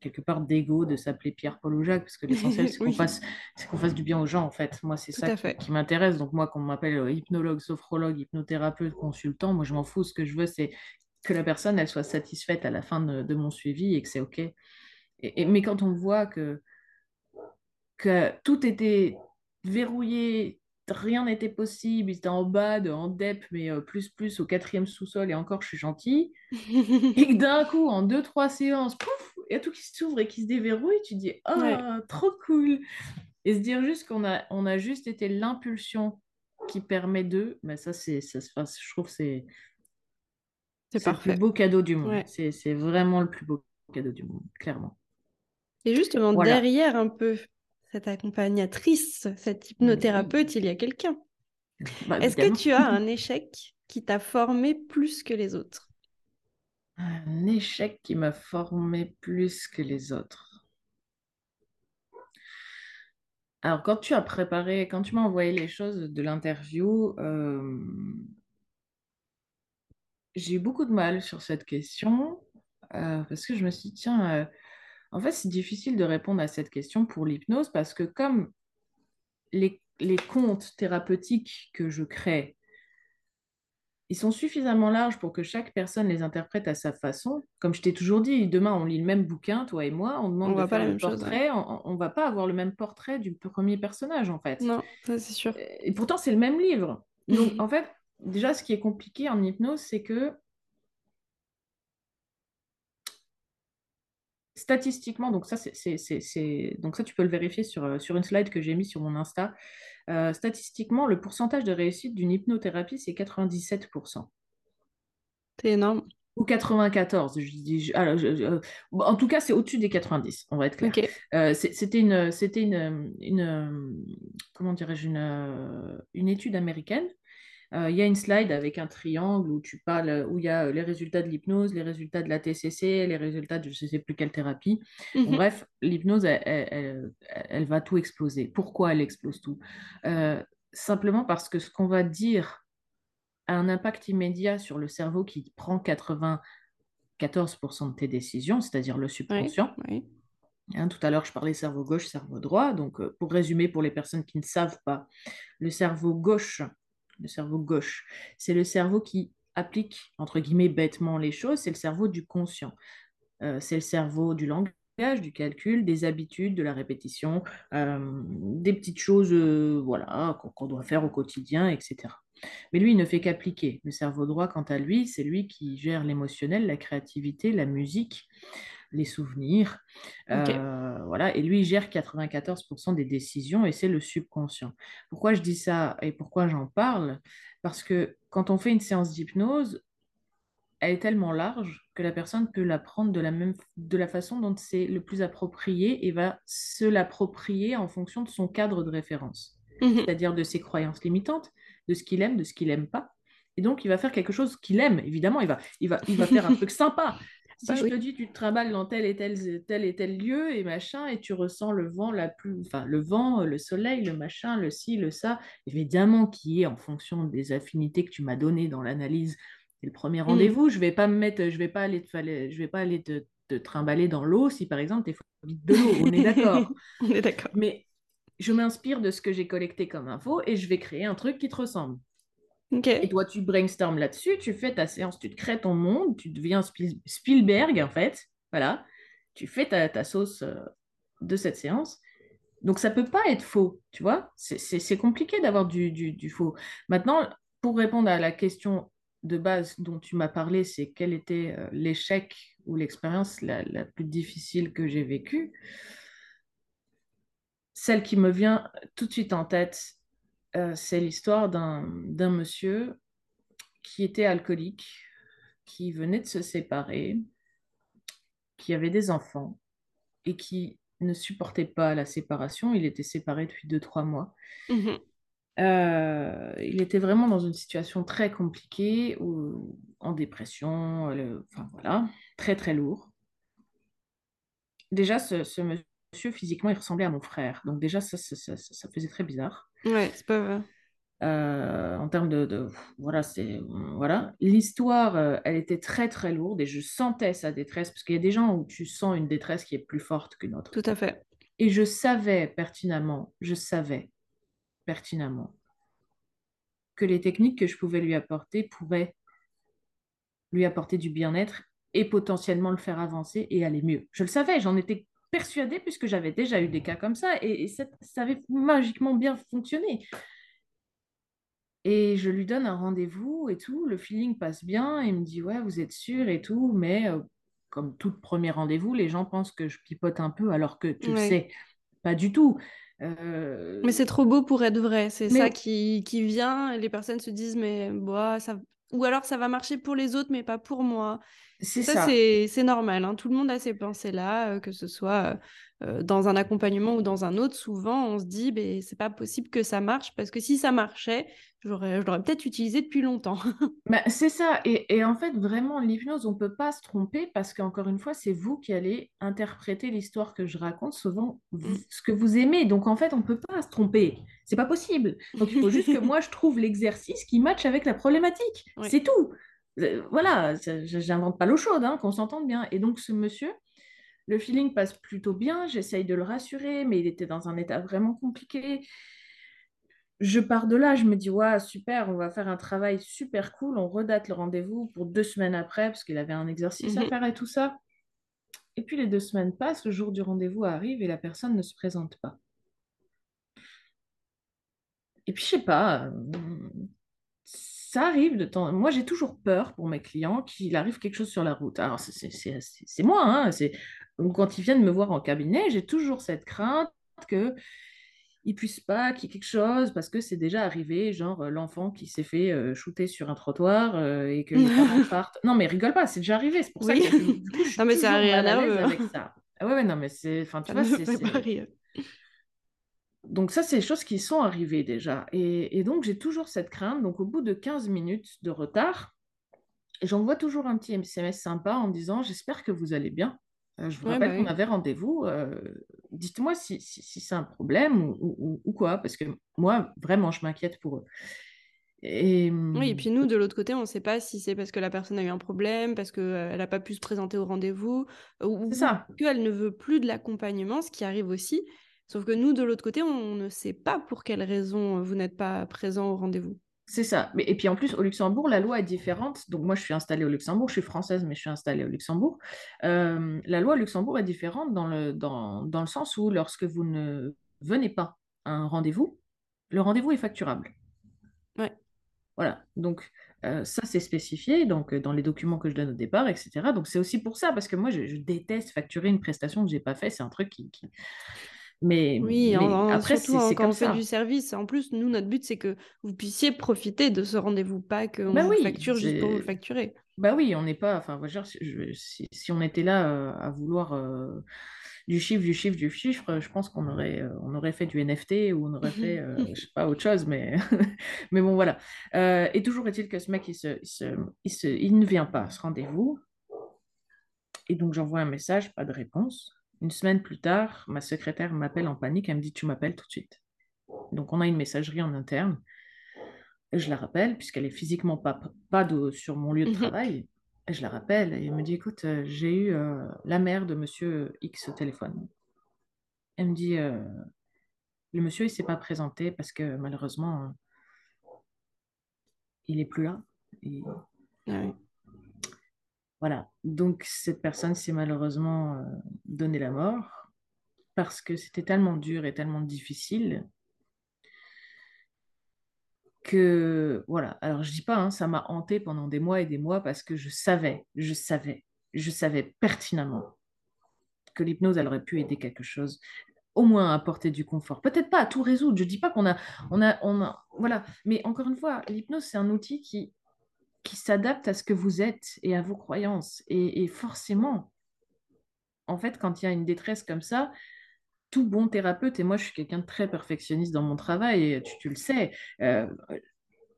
quelque part d'ego de s'appeler Pierre, Paul ou Jacques, parce que l'essentiel, c'est qu'on Oui. fasse, c'est qu'on fasse du bien aux gens, en fait. Moi, c'est ça qui, m'intéresse. Donc, moi, qu'on m'appelle euh, hypnologue, sophrologue, hypnothérapeute, consultant, moi, je m'en fous. Ce que je veux, c'est que la personne, elle soit satisfaite à la fin de, de mon suivi et que c'est OK. Et, et- mais quand on voit que que tout était verrouillé, rien n'était possible, ils étaient en bas, de, en dep, mais euh, plus plus au quatrième sous-sol, et encore je suis gentille, et que d'un coup, en deux, trois séances, pouf, il y a tout qui s'ouvre et qui se déverrouille, tu dis, oh, Ouais. trop cool. Et se dire juste qu'on a, on a juste été l'impulsion qui permet d'eux, mais ça, c'est, ça, je trouve que c'est, c'est le plus beau cadeau du monde. C'est vraiment le plus beau cadeau du monde, clairement. Et justement, derrière un peu cette accompagnatrice, cette hypnothérapeute, il y a quelqu'un. Bah, Est-ce que tu as un échec qui t'a formé plus que les autres? Un échec qui m'a formé plus que les autres. Alors, quand tu as préparé, quand tu m'as envoyé les choses de l'interview, euh, j'ai eu beaucoup de mal sur cette question euh, parce que je me suis dit, tiens, euh, en fait, c'est difficile de répondre à cette question pour l'hypnose parce que comme les, les comptes thérapeutiques que je crée, ils sont suffisamment larges pour que chaque personne les interprète à sa façon. Comme je t'ai toujours dit, demain, on lit le même bouquin, toi et moi, on demande de faire le portrait, on ne va pas avoir le même portrait du premier personnage, en fait. Non, c'est sûr. Et pourtant, c'est le même livre. Donc, en fait, déjà, ce qui est compliqué en hypnose, c'est que statistiquement, donc ça, c'est, donc ça, tu peux le vérifier sur, euh, sur une slide que j'ai mis sur mon Insta. Euh, statistiquement, le pourcentage de réussite d'une hypnothérapie, c'est 97%. C'est énorme. Ou 94, je dis. Euh, en tout cas, c'est au-dessus des 90, on va être clair. c'était une, c'était une, une, comment dirais-je, une, une étude américaine euh, il y a une slide avec un triangle où tu parles, où il y a euh, les résultats de l'hypnose, les résultats de la TCC, les résultats de je ne sais plus quelle thérapie. Mhm. bref, l'hypnose, elle, va tout exploser. Pourquoi elle explose tout? Euh, Simplement parce que ce qu'on va dire a un impact immédiat sur le cerveau qui prend 94% de tes décisions, c'est-à-dire le subconscient. Hein, tout à l'heure, je parlais cerveau gauche, cerveau droit. Donc, pour résumer, pour les personnes qui ne savent pas, le cerveau gauche le cerveau gauche. C'est le cerveau qui applique, entre guillemets, bêtement les choses, c'est le cerveau du conscient. Euh, c'est le cerveau du langage, du calcul, des habitudes, de la répétition, euh, des petites choses euh, voilà, qu'on doit faire au quotidien, etc. Mais lui, il ne fait qu'appliquer. Le cerveau droit, quant à lui, c'est lui qui gère l'émotionnel, la créativité, la musique, les souvenirs. Euh, voilà. Et lui, il gère 94% des décisions et c'est le subconscient. Pourquoi je dis ça et pourquoi j'en parle? Parce que quand on fait une séance d'hypnose, elle est tellement large que la personne peut la prendre de la, même, de la façon dont c'est le plus approprié et va se l'approprier en fonction de son cadre de référence, mhm. c'est-à-dire de ses croyances limitantes, de ce qu'il aime, de ce qu'il n'aime pas. Et donc, il va faire quelque chose qu'il aime, évidemment, il va, il va, il va faire un truc sympa. Si bah je te dis, tu te trimbales dans tel et tel, tel et tel lieu et machin, et tu ressens le vent, la plus, enfin, le vent, le soleil, le machin, le ci, le ça, évidemment, qui est en fonction des affinités que tu m'as données dans l'analyse. C'est le premier mm. rendez-vous. Je vais pas me mettre, je vais pas aller te, je vais pas aller te, te trimballer dans l'eau si par exemple tu es vite de l'eau. On est d'accord. On est d'accord. Mais je m'inspire de ce que j'ai collecté comme info et je vais créer un truc qui te ressemble. Et toi, tu brainstormes là-dessus, tu fais ta séance, tu te crées ton monde, tu deviens Spielberg, en fait. Voilà. Tu fais ta, sauce euh, de cette séance. Donc, ça peut pas être faux, tu vois. C'est compliqué d'avoir du, faux. Maintenant, pour répondre à la question de base dont tu m'as parlé, c'est quel était euh, l'échec ou l'expérience la, la, plus difficile que j'ai vécue? Celle qui me vient tout de suite en tête, euh, c'est l'histoire d'un monsieur qui était alcoolique, qui venait de se séparer, qui avait des enfants et qui ne supportait pas la séparation. Il était séparé depuis 2-3 mois. Mhm. Euh, il était vraiment dans une situation très compliquée, en dépression, enfin voilà, très très lourd. Déjà, ce, monsieur, physiquement, il ressemblait à mon frère. Donc déjà, ça, ça faisait très bizarre. Ouais, c'est pas vrai. Euh, en termes de, voilà c'est voilà l'histoire euh, elle était très très lourde et je sentais sa détresse parce qu'il y a des gens où tu sens une détresse qui est plus forte qu'une autre tout à fait et je savais pertinemment je savais pertinemment que les techniques que je pouvais lui apporter pourraient lui apporter du bien-être et potentiellement le faire avancer et aller mieux je le savais j'en étais persuadée puisque j'avais déjà eu des cas comme ça et, ça, avait magiquement bien fonctionné. Et je lui donne un rendez-vous et tout, le feeling passe bien, il me dit ouais, vous êtes sûr et tout, mais euh, comme tout premier rendez-vous, les gens pensent que je pipote un peu alors que tu le sais, pas du tout. Mais c'est trop beau pour être vrai. C'est ça qui, qui vient. les personnes se disent, mais bah, ça... ou alors ça va marcher pour les autres, mais pas pour moi. C'est ça. C'est normal. Hein. Tout le monde a ces pensées-là, que ce soit dans un accompagnement ou dans un autre. Souvent, on se dit, mais c'est pas possible que ça marche parce que si ça marchait, je l'aurais peut-être utilisé depuis longtemps. bah, c'est ça. Et, et, en fait, vraiment, l'hypnose, on peut pas se tromper parce qu'encore une fois, c'est vous qui allez interpréter l'histoire que je raconte, souvent mmh. ce que vous aimez. Donc, en fait, on peut pas se tromper. C'est pas possible. Donc, il faut juste que moi, je trouve l'exercice qui matche avec la problématique. C'est tout. Euh, voilà, j'invente pas l'eau chaude, hein, qu'on s'entende bien. Et donc, ce monsieur, le feeling passe plutôt bien, j'essaye de le rassurer, mais il était dans un état vraiment compliqué. Je pars de là, je me dis, ouais, super, on va faire un travail super cool, on redate le rendez-vous pour deux semaines après, parce qu'il avait un exercice à mhm. faire et tout ça. Et puis les deux semaines passent, le jour du rendez-vous arrive et la personne ne se présente pas. Et puis, je sais pas, euh, ça arrive de temps. Moi, j'ai toujours peur pour mes clients qu'il arrive quelque chose sur la route. Alors, c'est moi. Hein, quand ils viennent me voir en cabinet, j'ai toujours cette crainte que ne puissent pas qu'il y ait quelque chose parce que c'est déjà arrivé, genre euh, l'enfant qui s'est fait euh, shooter sur un trottoir euh, et que les parents partent. Non, mais rigole pas, c'est déjà arrivé. C'est pour ça que je non, mais ça rien à avec ça. Ah ouais, ouais, non, mais c'est. Enfin, tu vois, c'est. Donc ça, c'est des choses qui sont arrivées déjà. Et, donc, j'ai toujours cette crainte. Donc, au bout de 15 minutes de retard, j'envoie toujours un petit SMS sympa en disant, j'espère que vous allez bien. Euh, je vous rappelle bah qu'on avait rendez-vous. Euh, dites-moi si, c'est un problème ou, quoi, parce que moi, vraiment, je m'inquiète pour eux. Et... Oui, et puis nous, de l'autre côté, on ne sait pas si c'est parce que la personne a eu un problème, parce qu'elle euh, n'a pas pu se présenter au rendez-vous, ou qu'elle ne veut plus de l'accompagnement, ce qui arrive aussi. Sauf que nous, de l'autre côté, on ne sait pas pour quelle raison euh, vous n'êtes pas présent au rendez-vous. C'est ça. Mais, et puis en plus, au Luxembourg, la loi est différente. Donc moi, je suis installée au Luxembourg. Je suis française, mais je suis installée au Luxembourg. Euh, la loi au Luxembourg est différente dans le, dans, dans le sens où lorsque vous ne venez pas à un rendez-vous, le rendez-vous est facturable. Ouais. Voilà. Donc euh, ça, c'est spécifié donc, dans les documents que je donne au départ, etc. Donc c'est aussi pour ça, parce que moi, je, déteste facturer une prestation que je n'ai pas fait. C'est un truc qui... Mais, oui, après, surtout quand on fait du service. En plus, nous, notre but, c'est que vous puissiez profiter de ce rendez-vous, pas qu'on bah vous facture juste pour vous le facturer. Bah oui, on n'est pas. Enfin, si, si, on était là euh, à vouloir euh, du chiffre, du chiffre, du chiffre, je pense qu'on aurait, euh, on aurait fait du NFT ou on aurait fait, je sais pas, autre chose, mais, mais bon, voilà. et toujours est-il que ce mec, il, se, il, se, il ne vient pas à ce rendez-vous. Et donc, j'envoie un message, pas de réponse. Une semaine plus tard, ma secrétaire m'appelle en panique, elle me dit Tu m'appelles tout de suite. Donc on a une messagerie en interne. je la rappelle, puisqu'elle est physiquement pas, pas sur mon lieu de mhm. travail. Et je la rappelle et elle me dit Écoute, euh, j'ai eu euh, la mère de monsieur X au téléphone. Elle me dit euh, Le monsieur, il ne s'est pas présenté parce que malheureusement, il n'est plus là. Ah voilà. Donc, cette personne s'est malheureusement euh, donné la mort parce que c'était tellement dur et tellement difficile que, voilà. Alors, je dis pas, hein, ça m'a hanté pendant des mois et des mois parce que je savais, je savais, je savais pertinemment que l'hypnose, elle aurait pu aider quelque chose au moins apporter du confort. Peut-être pas à tout résoudre. Je dis pas qu'on a, on a, on a, voilà. Mais encore une fois, l'hypnose, c'est un outil qui qui s'adapte à ce que vous êtes et à vos croyances. Et, forcément, en fait, quand il y a une détresse comme ça, tout bon thérapeute, et moi je suis quelqu'un de très perfectionniste dans mon travail, et tu, le sais, euh,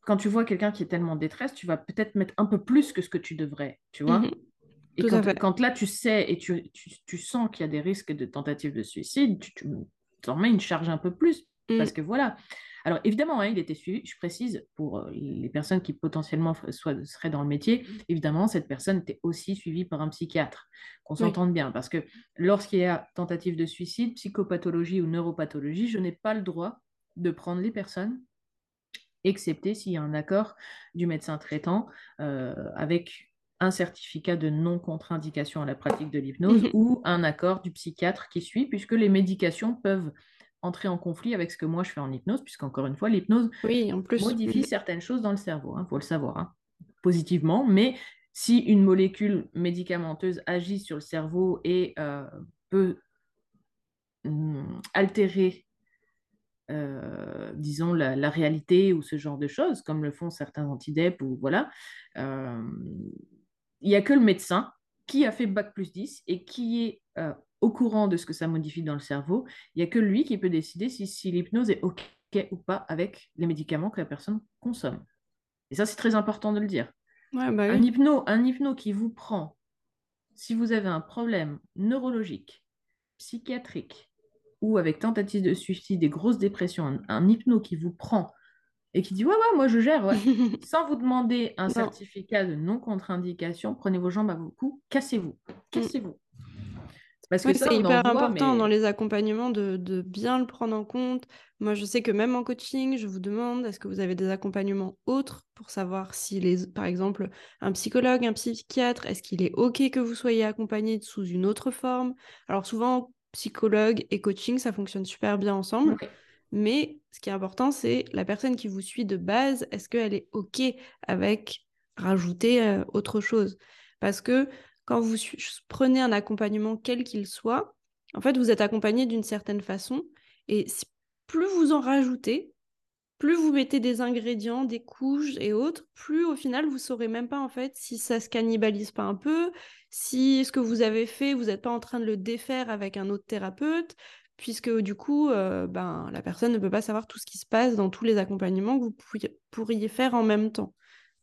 quand tu vois quelqu'un qui est tellement en détresse, tu vas peut-être mettre un peu plus que ce que tu devrais, tu vois. Mhm. Et quand, là tu sais et tu, tu, sens qu'il y a des risques de tentative de suicide, tu, tu en mets une charge un peu plus, mm. parce que voilà. Alors évidemment, hein, il était suivi, je précise, pour euh, les personnes qui potentiellement seraient dans le métier, évidemment, cette personne était aussi suivie par un psychiatre, qu'on s'entende bien, parce que lorsqu'il y a tentative de suicide, psychopathologie ou neuropathologie, je n'ai pas le droit de prendre les personnes excepté s'il y a un accord du médecin traitant euh, avec un certificat de non-contre-indication à la pratique de l'hypnose ou un accord du psychiatre qui suit, puisque les médications peuvent entrer en conflit avec ce que moi je fais en hypnose, puisqu'encore une fois, l'hypnose oui, en plus. modifie certaines choses dans le cerveau, il hein, faut le savoir, hein, positivement, mais si une molécule médicamenteuse agit sur le cerveau et euh, peut hum, altérer disons, la, réalité ou ce genre de choses, comme le font certains antidep ou voilà. Il n'y a que le médecin qui a fait Bac plus 10 et qui est au courant de ce que ça modifie dans le cerveau. Il n'y a que lui qui peut décider si, si l'hypnose est OK ou pas avec les médicaments que la personne consomme. Et ça, c'est très important de le dire. Bah un, hypno, un hypno qui vous prend, si vous avez un problème neurologique, psychiatrique, ou avec tentative de suicide, des grosses dépressions, un, hypno qui vous prend et qui dit ouais ouais moi je gère sans vous demander un certificat de non contre-indication prenez vos jambes à vos coups cassez-vous mm. cassez-vous parce que c'est hyper important dans les accompagnements de, bien le prendre en compte. Moi, je sais que même en coaching, je vous demande est-ce que vous avez des accompagnements autres pour savoir si, les, par exemple, un psychologue, un psychiatre, est-ce qu'il est OK que vous soyez accompagné sous une autre forme? Alors souvent, psychologue et coaching, ça fonctionne super bien ensemble. Mais ce qui est important, c'est la personne qui vous suit de base, est-ce qu'elle est OK avec rajouter euh, autre chose? Parce que quand vous prenez un accompagnement quel qu'il soit, en fait, vous êtes accompagné d'une certaine façon. Et plus vous en rajoutez, plus vous mettez des ingrédients, des couches et autres, plus au final, vous saurez même pas en fait si ça se cannibalise pas un peu, si ce que vous avez fait, vous n'êtes pas en train de le défaire avec un autre thérapeute, puisque du coup, euh, ben, la personne ne peut pas savoir tout ce qui se passe dans tous les accompagnements que vous pourriez faire en même temps.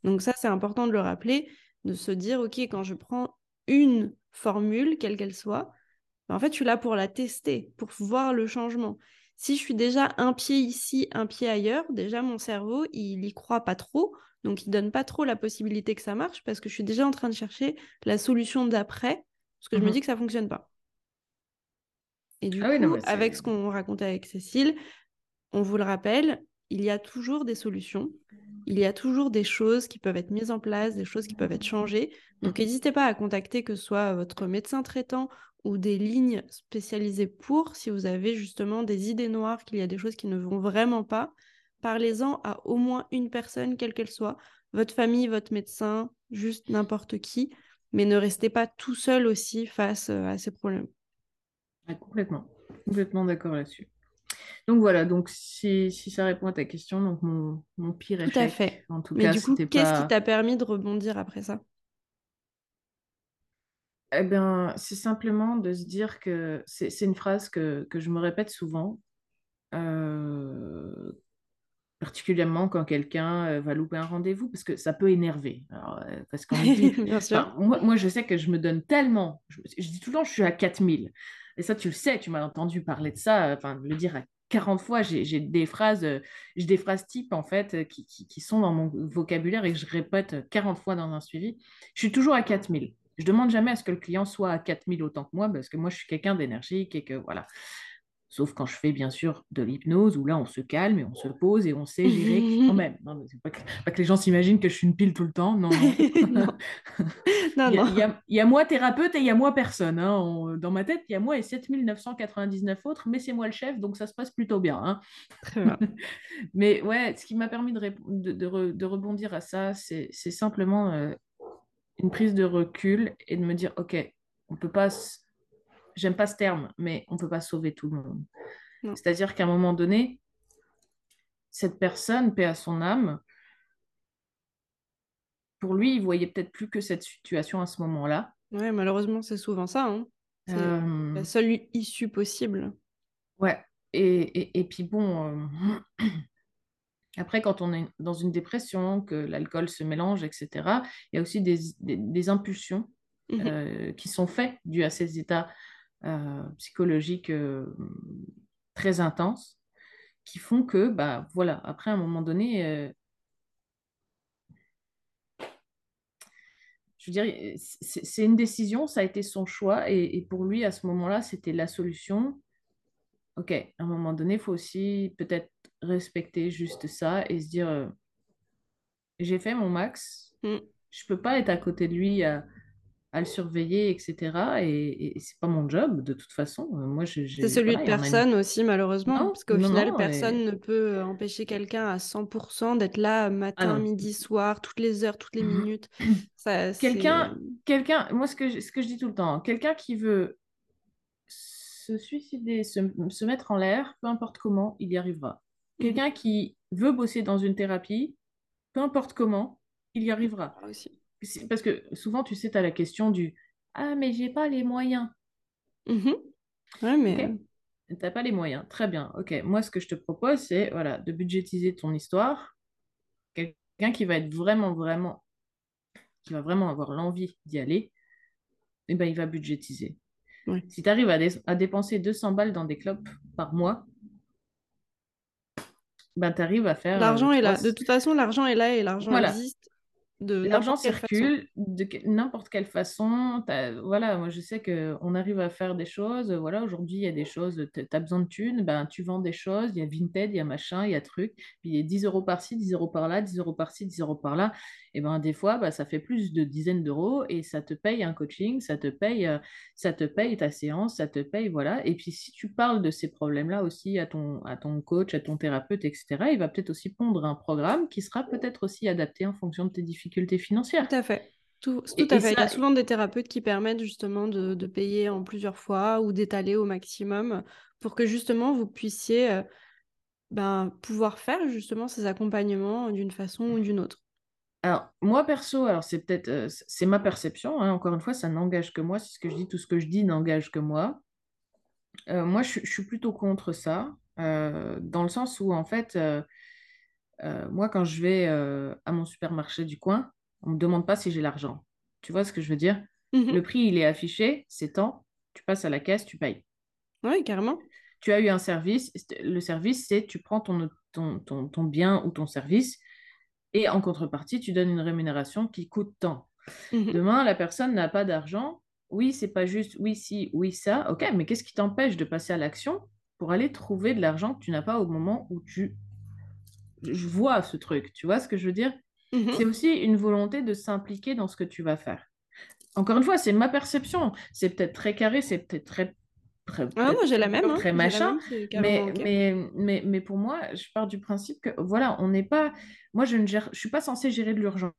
Donc ça, c'est important de le rappeler, de se dire, OK, quand je prends une formule, quelle qu'elle soit, ben, en fait, je suis là pour la tester, pour voir le changement. Si je suis déjà un pied ici, un pied ailleurs, déjà mon cerveau, il y croit pas trop, donc il donne pas trop la possibilité que ça marche parce que je suis déjà en train de chercher la solution d'après, parce que je me mmh dis que ça fonctionne pas. Et du ah coup, avec ce qu'on racontait avec Cécile, on vous le rappelle, il y a toujours des solutions, il y a toujours des choses qui peuvent être mises en place, des choses qui peuvent être changées. Donc mmh. n'hésitez pas à contacter que ce soit votre médecin traitant ou des lignes spécialisées pour, si vous avez justement des idées noires, qu'il y a des choses qui ne vont vraiment pas. Parlez-en à au moins une personne, quelle qu'elle soit, votre famille, votre médecin, juste n'importe qui, mais ne restez pas tout seul aussi face euh, à ces problèmes. complètement, complètement d'accord là-dessus. Donc voilà, donc si, ça répond à ta question, donc mon, mon pire tout à fait. en tout Mais du coup, qu'est-ce qui t'a permis de rebondir après ça? Eh bien, c'est simplement de se dire que c'est une phrase que, je me répète souvent, euh, particulièrement quand quelqu'un euh, va louper un rendez-vous, parce que ça peut énerver. Euh, parce qu'on moi, moi, je sais que je me donne tellement, je, je, dis tout le temps, je suis à 4000. Et ça, tu le sais, tu m'as entendu parler de ça, enfin, le dire à 40 fois, j'ai des phrases, euh, j'ai des phrases types en fait euh, qui, sont dans mon vocabulaire et que je répète 40 fois dans un suivi. Je suis toujours à 4000. Je demande jamais à ce que le client soit à 4000 autant que moi parce que moi je suis quelqu'un d'énergique et que voilà. Sauf quand je fais bien sûr de l'hypnose où là on se calme et on se pose et on sait gérer quand même. Non, pas, que, pas, que, les gens s'imaginent que je suis une pile tout le temps. Non, non. il, y a, moi thérapeute et il y a moi personne. Hein. dans ma tête, il y a moi et 7999 autres, mais c'est moi le chef, donc ça se passe plutôt bien. Hein. mais ouais, ce qui m'a permis de, de, de, rebondir à ça, c'est simplement euh, une prise de recul et de me dire, OK, on peut pas j'aime pas ce terme, mais on ne peut pas sauver tout le monde. C'est-à-dire qu'à un moment donné, cette personne, paix à son âme, pour lui, il voyait peut-être plus que cette situation à ce moment-là. Ouais, malheureusement, c'est souvent ça. Hein. C'est euh, la seule issue possible. Ouais. Et, et, puis bon, euh, après, quand on est dans une dépression, que l'alcool se mélange, etc., il y a aussi des, impulsions mhm. euh, qui sont faites dues à ces états psychologiques euh, très intenses qui font que, bah, voilà, après un moment donné, euh, je veux dire, c'est une décision, ça a été son choix, et, pour lui, à ce moment-là, c'était la solution. Ok, à un moment donné, il faut aussi peut-être respecter juste ça et se dire, j'ai fait mon max, mm. je peux pas être à côté de lui à, à le surveiller, etc. Et, et c'est pas mon job de toute façon. Euh, moi, c'est celui de personne aussi, malheureusement, parce qu'au final, personne ne peut euh, empêcher quelqu'un à 100% d'être là matin, ah midi, soir, toutes les heures, toutes les mmh minutes. quelqu'un, quelqu'un, moi, ce que, je, ce que je dis tout le temps, quelqu'un qui veut se suicider, se, mettre en l'air, peu importe comment, il y arrivera. Mhm. Quelqu'un qui veut bosser dans une thérapie, peu importe comment, il y arrivera. Ah, aussi. Parce que souvent, tu sais, tu as la question du Ah, mais j'ai pas les moyens. Mhm. Ouais, mais. Euh, tu n'as pas les moyens. Très bien. Ok. Moi, ce que je te propose, c'est voilà, de budgétiser ton histoire. Quelqu'un qui va être vraiment, vraiment, qui va vraiment avoir l'envie d'y aller, eh ben, il va budgétiser. Si tu arrives à, dépenser 200 balles dans des clopes par mois, ben, tu arrives à faire. L'argent euh, est là. De toute façon, l'argent est là et l'argent existe. L'argent circule de n'importe quelle façon. Voilà, moi je sais qu'on arrive à faire des choses. Voilà, aujourd'hui il y a des choses, tu as besoin de thunes, ben, tu vends des choses, il y a Vinted, il y a machin, il y a truc. Puis il y a 10 euros par-ci, 10 euros par-là, 10 euros par-ci, 10 euros par-là. Et ben des fois, ben, ça fait plus de dizaines d'euros et ça te paye un coaching, ça te paye, ça te paye ta séance, ça te paye, voilà. Et puis si tu parles de ces problèmes-là aussi à ton, à ton coach, à ton thérapeute, etc., il va peut-être aussi pondre un programme qui sera peut-être aussi adapté en fonction de tes difficultés financières. Tout à fait. Tout, à fait. Il y a souvent des thérapeutes qui permettent justement de, payer en plusieurs fois ou d'étaler au maximum pour que justement vous puissiez ben, pouvoir faire justement ces accompagnements d'une façon ou d'une autre. Alors, moi perso, alors c'est peut-être euh, c'est ma perception, hein, encore une fois, ça n'engage que moi, c'est ce que je dis, tout ce que je dis n'engage que moi. Euh, moi, je, je, suis plutôt contre ça, dans le sens où en fait, euh, moi, quand je vais euh, à mon supermarché du coin, on ne me demande pas si j'ai l'argent. Tu vois ce que je veux dire? Mhm. Le prix, il est affiché, c'est temps, tu passes à la caisse, tu payes. Oui, carrément. Tu as eu un service, le service, c'est tu prends ton, ton, ton, bien ou ton service et en contrepartie, tu donnes une rémunération qui coûte tant. Mhm. Demain, la personne n'a pas d'argent. Oui, c'est pas juste oui, si, oui, ça. Ok, mais qu'est-ce qui t'empêche de passer à l'action pour aller trouver de l'argent que tu n'as pas au moment où tu je vois ce truc, tu vois ce que je veux dire? Mhm. C'est aussi une volonté de s'impliquer dans ce que tu vas faire. Encore une fois, c'est ma perception. C'est peut-être très carré, c'est peut-être très Très, ah, moi j'ai la même. Hein. Très machin. mais, mais, mais, mais, pour moi, je pars du principe que, voilà, on n'est pas. Moi, je ne gère... je suis pas censée gérer de l'urgence.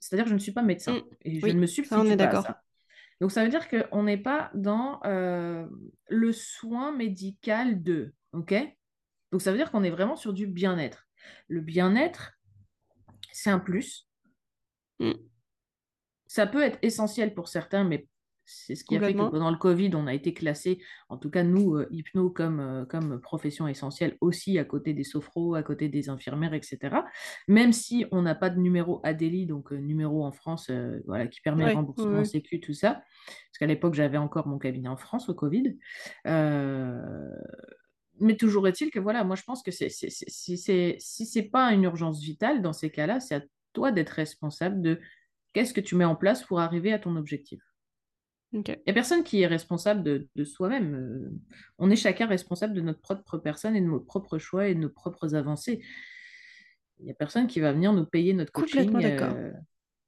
C'est-à-dire que je ne suis pas médecin. Mm. Et je ne me substitue on est pas à ça. Donc, ça veut dire qu'on n'est pas dans euh, le soin médical de. OK? Donc, ça veut dire qu'on est vraiment sur du bien-être. Le bien-être, c'est un plus. Mm. Ça peut être essentiel pour certains, mais c'est ce qui a fait que pendant le Covid, on a été classé, en tout cas nous, euh, hypno, comme, euh, comme profession essentielle aussi à côté des sophros, à côté des infirmières, etc. Même si on n'a pas de numéro ADELI, donc euh, numéro en France, voilà, qui permet le remboursement sécu, tout ça. Parce qu'à l'époque, j'avais encore mon cabinet en France au Covid mais toujours est-il que voilà, moi je pense que c'est, c'est, si c'est pas une urgence vitale, dans ces cas-là, c'est à toi d'être responsable de qu'est-ce que tu mets en place pour arriver à ton objectif. Il n'y a personne qui est responsable de, de soi-même. Euh, on est chacun responsable de notre propre personne et de nos propres choix et de nos propres avancées. Il n'y a personne qui va venir nous payer notre coaching. Complètement d'accord. Euh,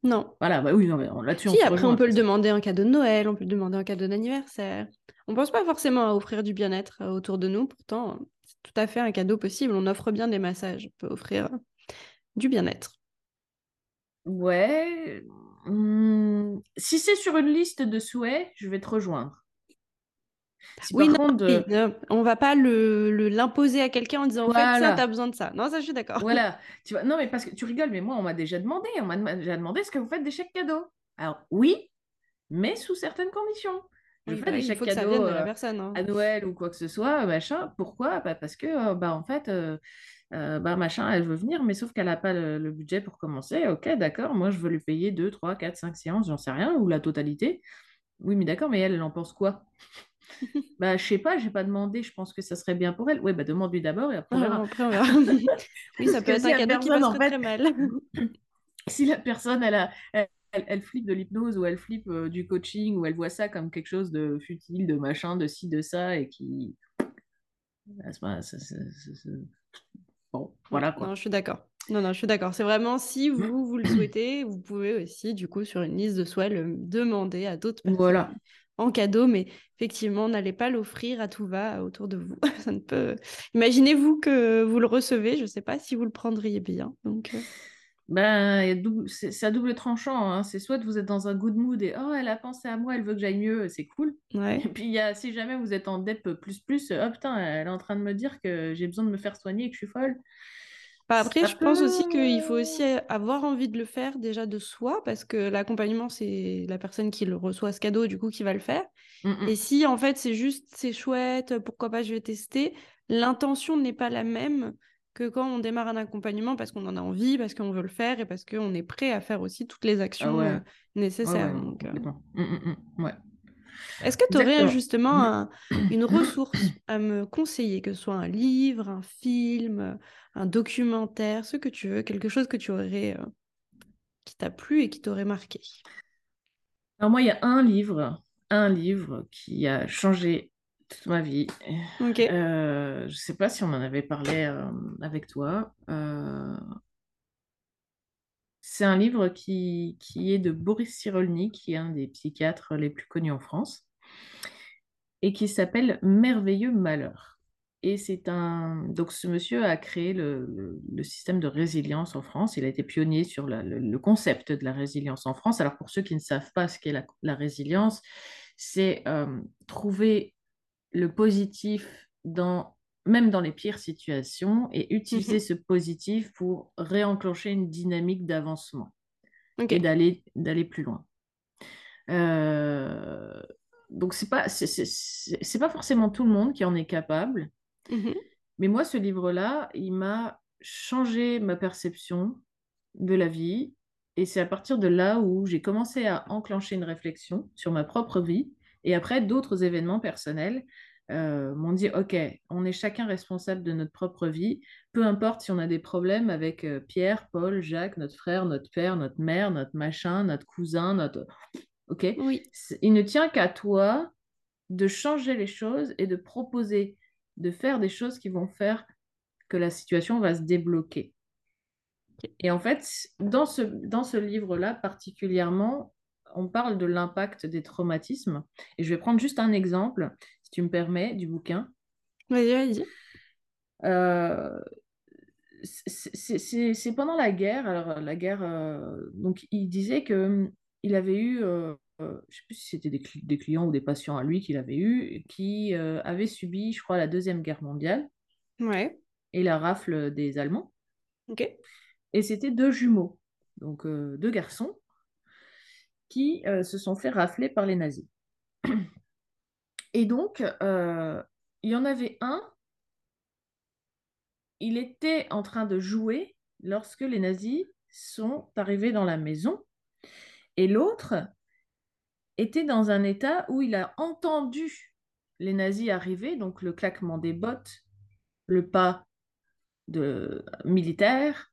non. Voilà, bah oui, non, là-dessus, si, après, on peut le demander en cadeau de Noël, on peut le demander en cadeau d'anniversaire. On pense pas forcément à offrir du bien-être euh, autour de nous, pourtant, c'est tout à fait un cadeau possible. On offre bien des massages, on peut offrir du bien-être. Ouais. Hmm, si c'est sur une liste de souhaits, je vais te rejoindre oui, non, on va pas le, l'imposer à quelqu'un en disant en fait ça, tu as besoin de ça. Non, ça, je suis d'accord. Voilà. Tu vois, non, mais parce que tu rigoles, mais moi, on m'a déjà demandé, on m'a déjà demandé est-ce que vous faites des chèques cadeaux Alors, oui, mais sous certaines conditions. Je fais bah des chèques cadeaux euh, hein. à Noël ou quoi que ce soit, machin. Pourquoi? Bah, Parce que, euh, bah, en fait, euh, bah, machin, elle veut venir, mais sauf qu'elle n'a pas le, le, budget pour commencer. Ok, d'accord, moi, je veux lui payer 2, 3, 4, 5 séances, j'en sais rien, ou la totalité. Oui, mais d'accord, mais elle, elle en pense quoi? Bah, je sais pas, j'ai pas demandé, je pense que ça serait bien pour elle. Oui, bah, demande-lui d'abord et après on verra. oui, ça peut être un cadeau qui passe très, mal. si la personne, elle, a, elle, elle flippe de l'hypnose ou elle flippe euh, du coaching ou elle voit ça comme quelque chose de futile, de machin, de ci, de ça et qui. Bon, voilà quoi. Non, je suis d'accord. Non, non, je suis d'accord. C'est vraiment si vous, vous le souhaitez, vous pouvez aussi, du coup, sur une liste de souhaits, le demander à d'autres personnes. Voilà en cadeau, mais effectivement, n'allez pas l'offrir à tout va autour de vous. Ça ne peut. Imaginez-vous que vous le recevez, je ne sais pas si vous le prendriez bien. Donc. Euh. Ben, c'est à double tranchant. Hein. C'est soit vous êtes dans un good mood et oh, elle a pensé à moi, elle veut que j'aille mieux, c'est cool. Ouais. Et puis, y a, si jamais vous êtes en dep plus plus, oh putain, elle est en train de me dire que j'ai besoin de me faire soigner et que je suis folle. Bah, après, je pense aussi qu'il faut aussi avoir envie de le faire déjà de soi, parce que l'accompagnement, c'est la personne qui le reçoit ce cadeau, du coup, qui va le faire. Mm, mm. Et si, en fait, c'est juste, c'est chouette, pourquoi pas, je vais tester, l'intention n'est pas la même que quand on démarre un accompagnement parce qu'on en a envie, parce qu'on veut le faire et parce qu'on est prêt à faire aussi toutes les Ah actions ouais. euh, nécessaires. ouais, donc, euh. complètement. Ouais. Est-ce que tu aurais justement un- une ressource à me conseiller, que ce soit un livre, un film, un documentaire, ce que tu veux, quelque chose que tu aurais, euh, qui t'a plu et qui t'aurait marqué? Alors moi, il y a un livre, un livre qui a changé toute ma vie. Ok. Euh, je sais pas si on en avait parlé euh, avec toi. Euh, c'est un livre qui, qui est de Boris Cyrulnik, qui est un des psychiatres les plus connus en France, et qui s'appelle Merveilleux Malheur. Et c'est un... Donc ce monsieur a créé le, le- le système de résilience en France. Il a été pionnier sur la- le, le concept de la résilience en France. Alors pour ceux qui ne savent pas ce qu'est la, la résilience, c'est euh, trouver le positif dans, même dans les pires situations et utiliser Mhm. ce positif pour réenclencher une dynamique d'avancement et d'aller d'aller plus loin. Euh, donc c'est pas c'est pas forcément tout le monde qui en est capable, Mhm. mais moi ce livre-là, il m'a changé ma perception de la vie et c'est à partir de là où j'ai commencé à enclencher une réflexion sur ma propre vie et après d'autres événements personnels euh, m'ont dit ok, on est chacun responsable de notre propre vie, peu importe si on a des problèmes avec euh, Pierre, Paul, Jacques, notre frère, notre père, notre mère, notre machin, notre cousin, notre ok, Oui. Il ne tient qu'à toi de changer les choses et de proposer de faire des choses qui vont faire que la situation va se débloquer. Et en fait, dans ce, dans ce livre-là particulièrement, on parle de l'impact des traumatismes. Et je vais prendre juste un exemple, si tu me permets, du bouquin. Vas-y, vas-y. Euh, c'est- pendant la guerre. Alors, la guerre, euh, donc il disait que hum, il avait eu, euh, je sais plus si c'était des, des clients ou des patients à lui qu'il avait eu, qui avaient subi, je crois, la Deuxième Guerre mondiale Ouais. et la rafle des Allemands. Ok. Et c'était deux jumeaux, donc deux garçons, qui euh, se sont fait rafler par les nazis. Et donc, euh, il y en avait un, il était en train de jouer lorsque les nazis sont arrivés dans la maison, et l'autre était dans un état où il a entendu les nazis arriver, donc le claquement des bottes, le pas de militaire,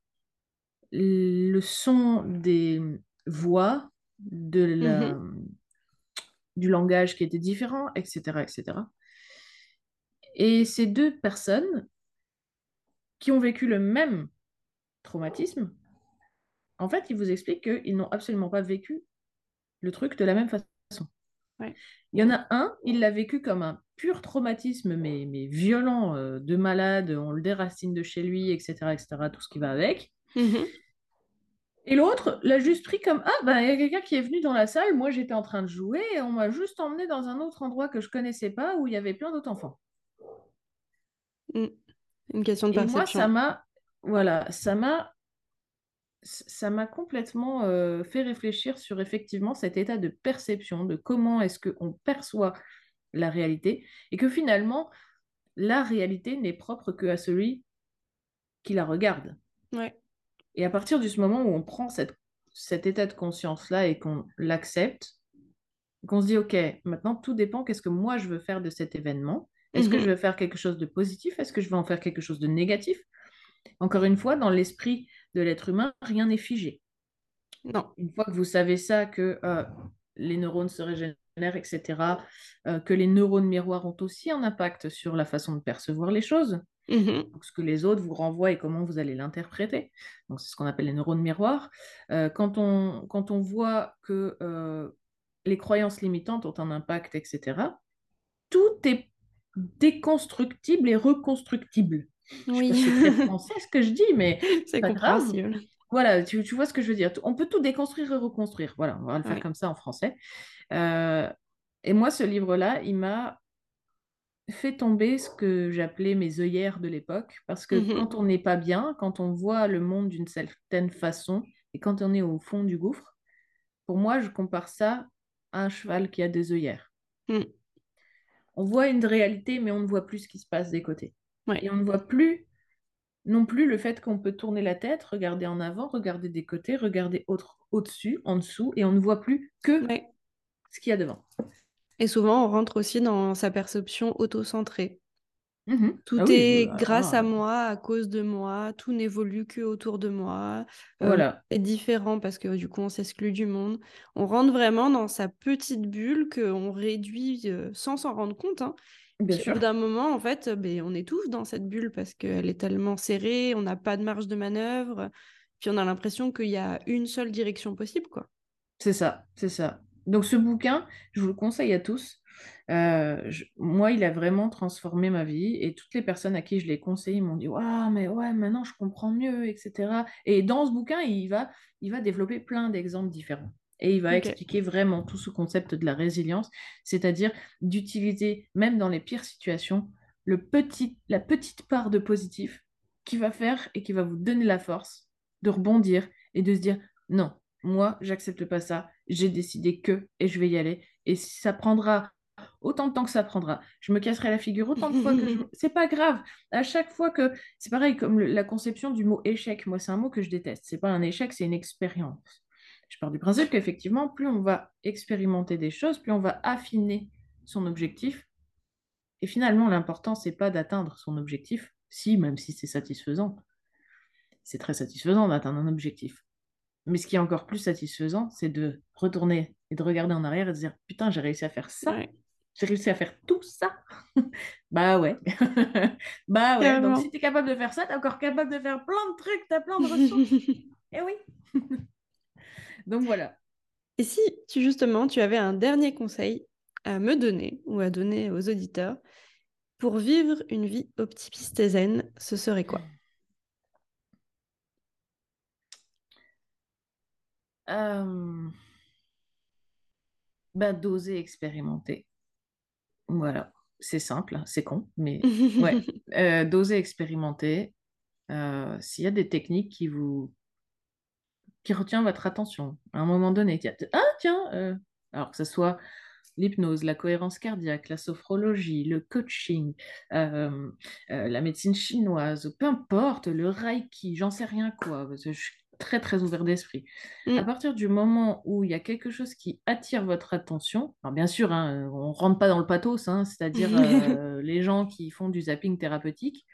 le son des voix, de la, Mhm. du langage qui était différent, etc., etc. Et ces deux personnes qui ont vécu le même traumatisme, en fait, ils vous expliquent qu'ils n'ont absolument pas vécu le truc de la même façon. Ouais. Il y en a un, il l'a vécu comme un pur traumatisme, mais, mais violent, euh, de malade, on le déracine de chez lui, etc., etc., tout ce qui va avec. Mhm. Et l'autre l'a juste pris comme Ah, ben, il y a quelqu'un qui est venu dans la salle, moi j'étais en train de jouer, et on m'a juste emmené dans un autre endroit que je connaissais pas, où il y avait plein d'autres enfants. Mm. Une question de Et moi, ça m'a, voilà, ça m'a, ça m'a complètement euh, fait réfléchir sur effectivement cet état de perception, de comment est-ce qu'on perçoit la réalité, et que finalement, la réalité n'est propre que à celui qui la regarde. Ouais. Et à partir de ce moment où on prend cette, cet état de conscience-là et qu'on l'accepte, qu'on se dit, OK, maintenant tout dépend, qu'est-ce que moi je veux faire de cet événement? Est-ce que Mhm. je veux faire quelque chose de positif? Est-ce que je veux en faire quelque chose de négatif? Encore une fois, dans l'esprit de l'être humain, rien n'est figé. Non. Une fois que vous savez ça, que euh, les neurones se régénèrent, etc., euh, que les neurones miroirs ont aussi un impact sur la façon de percevoir les choses, Donc ce que les autres vous renvoient et comment vous allez l'interpréter. Donc c'est ce qu'on appelle les neurones miroirs. Euh, quand, on, quand on voit que euh, les croyances limitantes ont un impact, etc., tout est déconstructible et reconstructible. Je sais pas Oui. si très français ce que je dis, mais C'est pas grave. Voilà, tu, tu vois ce que je veux dire. On peut tout déconstruire et reconstruire. Voilà, on va le faire Ouais. comme ça en français. Euh, et moi, ce livre-là, il m'a fait tomber ce que j'appelais mes œillères de l'époque, parce que Mhm. quand on n'est pas bien, quand on voit le monde d'une certaine façon, et quand on est au fond du gouffre, pour moi, je compare ça à un cheval qui a des œillères. Mm. On voit une réalité, mais on ne voit plus ce qui se passe des côtés. Et on ne voit plus non plus le fait qu'on peut tourner la tête, regarder en avant, regarder des côtés, regarder autre, au-dessus, en dessous, et on ne voit plus que Ouais. ce qu'il y a devant. Et souvent, on rentre aussi dans sa perception auto-centrée. Mhm. Ah Tout oui, est bah, grâce à ah, moi, à cause de moi, tout n'évolue que autour de moi. Euh, voilà, est différent parce que du coup, on s'exclut du monde. On rentre vraiment dans sa petite bulle qu'on réduit euh, sans s'en rendre compte. hein. bien Puis au bout sûr. d'un moment, en fait, euh, ben, on étouffe dans cette bulle parce qu'elle est tellement serrée, on n'a pas de marge de manœuvre, puis on a l'impression qu'il y a une seule direction possible, quoi. C'est ça, c'est ça. Donc ce bouquin, je vous le conseille à tous. Euh, je- moi, il a vraiment transformé ma vie et toutes les personnes à qui je l'ai conseillé m'ont dit, Waouh, mais ouais, maintenant je comprends mieux, etc. Et dans ce bouquin, il va, il va développer plein d'exemples différents. Et il va expliquer vraiment tout ce concept de la résilience, c'est-à-dire d'utiliser, même dans les pires situations, le petit, la petite part de positif qui va faire et qui va vous donner la force de rebondir et de se dire, non, moi, j'accepte pas ça, j'ai décidé que, et je vais y aller. Et si ça prendra autant de temps que ça prendra, je me casserai la figure autant de fois que je... C'est pas grave. À chaque fois que... C'est pareil comme le- la conception du mot échec. Moi, c'est un mot que je déteste. C'est pas un échec, c'est une expérience. Je pars du principe qu'effectivement, plus on va expérimenter des choses, plus on va affiner son objectif. Et finalement, l'important, c'est pas d'atteindre son objectif, si, même si c'est satisfaisant. C'est très satisfaisant d'atteindre un objectif. Mais ce qui est encore plus satisfaisant, c'est de retourner et de regarder en arrière et de dire Putain, j'ai réussi à faire ça. Ouais, J'ai réussi à faire tout ça. bah ouais. bah ouais. Donc si tu es capable de faire ça, tu es encore capable de faire plein de trucs, tu as plein de ressources. Eh oui. Donc voilà. Et si tu justement tu avais un dernier conseil à me donner ou à donner aux auditeurs pour vivre une vie optimiste et zen, ce serait quoi? Euh, bah, d'oser expérimenter. Voilà. C'est simple, hein, c'est con, mais ouais. Euh, d'oser expérimenter. Euh, S'il y a des techniques qui vous qui retient votre attention à un moment donné. Ah, tiens, euh, alors que ce soit l'hypnose, la cohérence cardiaque, la sophrologie, le coaching, euh, euh, la médecine chinoise, peu importe, le reiki, j'en sais rien quoi, je très très ouvert d'esprit. À Mm. partir du moment où il y a quelque chose qui attire votre attention, alors bien sûr, hein, on rentre pas dans le pathos, hein, c'est-à-dire euh, les gens qui font du zapping thérapeutique,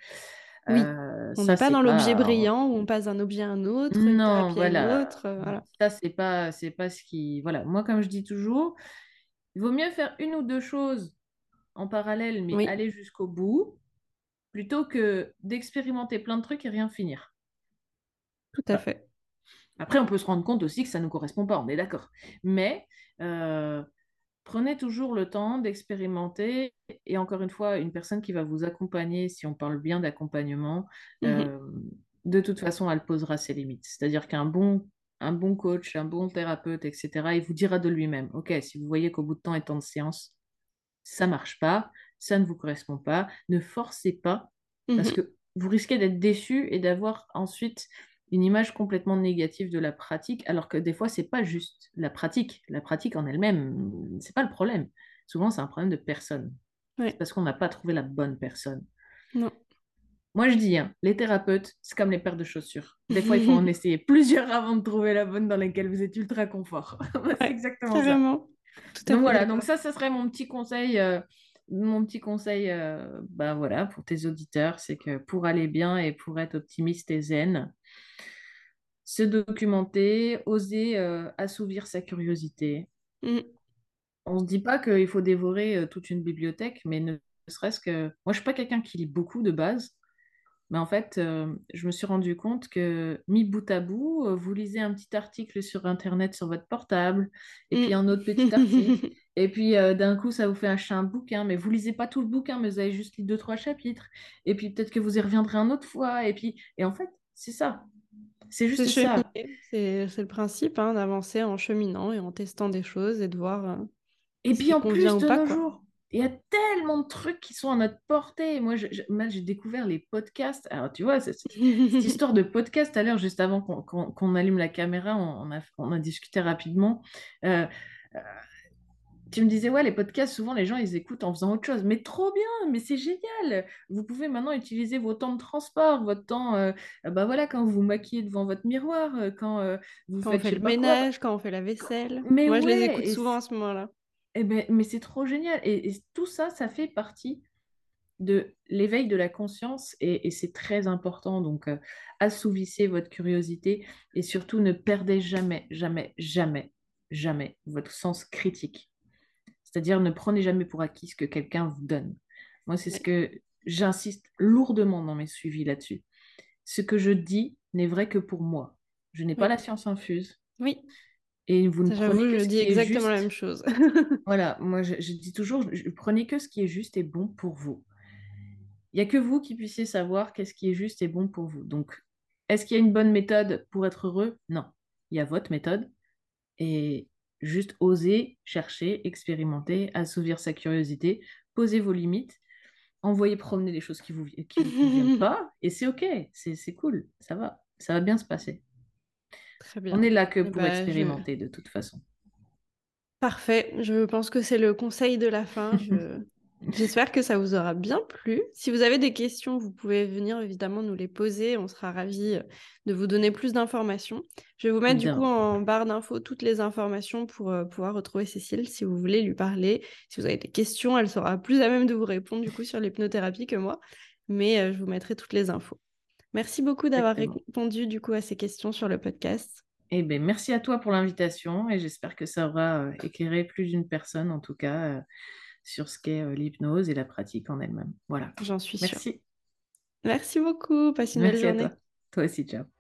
Oui, euh, on n'est pas dans l'objet pas brillant où on passe d'un objet à un autre, non, à une voilà. autre, euh, voilà. Ça, c'est pas, c'est pas ce qui. Voilà. Moi, comme je dis toujours, il vaut mieux faire une ou deux choses en parallèle, mais Oui, aller jusqu'au bout, plutôt que d'expérimenter plein de trucs et rien finir. tout à Voilà. fait. Après, on peut se rendre compte aussi que ça ne nous correspond pas, on est d'accord. Mais euh, prenez toujours le temps d'expérimenter. Et encore une fois, une personne qui va vous accompagner, si on parle bien d'accompagnement, Mhm. euh, de toute façon, elle posera ses limites. C'est-à-dire qu'un bon, un bon coach, un bon thérapeute, etc., il vous dira de lui-même, OK, si vous voyez qu'au bout de temps et temps de séance, ça marche pas, ça ne vous correspond pas, ne forcez pas, parce Mhm. que vous risquez d'être déçu et d'avoir ensuite une image complètement négative de la pratique, alors que des fois, c'est pas juste la pratique. La pratique en elle-même, c'est pas le problème. Souvent, c'est un problème de personne. C'est parce qu'on n'a pas trouvé la bonne personne. Non. Moi, je dis, hein, les thérapeutes, c'est comme les paires de chaussures. Des fois, il faut en essayer plusieurs avant de trouver la bonne dans laquelle vous êtes ultra confort. c'est Ouais, exactement ça. carrément. Tout à Donc voilà, donc ça, ça serait mon petit conseil, euh, mon petit conseil, euh, bah voilà, pour tes auditeurs, c'est que pour aller bien et pour être optimiste et zen, se documenter, oser euh, assouvir sa curiosité. Mm. On se dit pas qu'il faut dévorer euh, toute une bibliothèque, mais ne serait-ce que... Moi, je suis pas quelqu'un qui lit beaucoup de base, mais en fait, euh, je me suis rendu compte que, mis bout à bout, vous lisez un petit article sur Internet sur votre portable, et puis un autre petit article, Mm. et puis d'un coup, ça vous fait acheter un bouquin, mais vous lisez pas tout le bouquin, mais vous avez juste lu deux, trois chapitres, et puis peut-être que vous y reviendrez une autre fois, et puis... Et en fait, c'est ça. C'est juste ça. C'est le principe hein, d'avancer en cheminant et en testant des choses et de voir. Euh, et puis en plus de nos jours, il y a tellement de trucs qui sont à notre portée. Moi, j'ai découvert les podcasts. Alors, tu vois, cette histoire de podcast, à l'heure, juste avant qu'on allume la caméra, on, a, on a, discuté rapidement. Euh, euh, tu me disais, ouais, les podcasts, souvent, les gens, ils écoutent en faisant autre chose. Mais trop bien, mais c'est génial. Vous pouvez maintenant utiliser vos temps de transport, votre temps, euh, bah voilà, quand vous vous maquillez devant votre miroir, quand vous quand on fait le ménage, quand on fait la vaisselle. Mais Moi, je les écoute souvent à ce moment-là. Eh ben, mais c'est trop génial. Et, tout ça, ça fait partie de l'éveil de la conscience et, c'est très important. Donc, euh, assouvissez votre curiosité et surtout ne perdez jamais, jamais, jamais, jamais votre sens critique. C'est-à-dire ne prenez jamais pour acquis ce que quelqu'un vous donne. Moi, c'est ce que j'insiste lourdement dans mes suivis là-dessus. Ce que je dis n'est vrai que pour moi. Je n'ai pas la science infuse. Oui. Et vous ne prenez que je dis exactement la même chose. voilà, moi je, dis toujours, je, prenez que ce qui est juste et bon pour vous. Il n'y a que vous qui puissiez savoir qu'est-ce qui est juste et bon pour vous. Donc, est-ce qu'il y a une bonne méthode pour être heureux? Non. Il y a votre méthode. Et juste oser, chercher, expérimenter, assouvir sa curiosité, poser vos limites, envoyer promener les choses qui ne vous, qui vous viennent pas. Et c'est OK, c'est cool, ça va, ça va bien se passer. On est là que eh pour ben, expérimenter de toute façon. Parfait. Je pense que c'est le conseil de la fin. J'espère que ça vous aura bien plu. Si vous avez des questions, vous pouvez venir évidemment nous les poser. On sera ravis euh, de vous donner plus d'informations. Je vais vous mettre du coup en barre d'infos toutes les informations pour euh, pouvoir retrouver Cécile si vous voulez lui parler. Si vous avez des questions, elle sera plus à même de vous répondre du coup sur l'hypnothérapie que moi. Mais euh, je vous mettrai toutes les infos. Merci beaucoup d'avoir répondu du coup à ces questions sur le podcast. Eh bien, merci à toi pour l'invitation et j'espère que ça aura euh, éclairé plus d'une personne, en tout cas, sur ce qu'est euh, l'hypnose et la pratique en elle-même. Voilà. J'en suis sûre. Merci. Merci beaucoup. Passe une belle journée. toi. Toi aussi, ciao.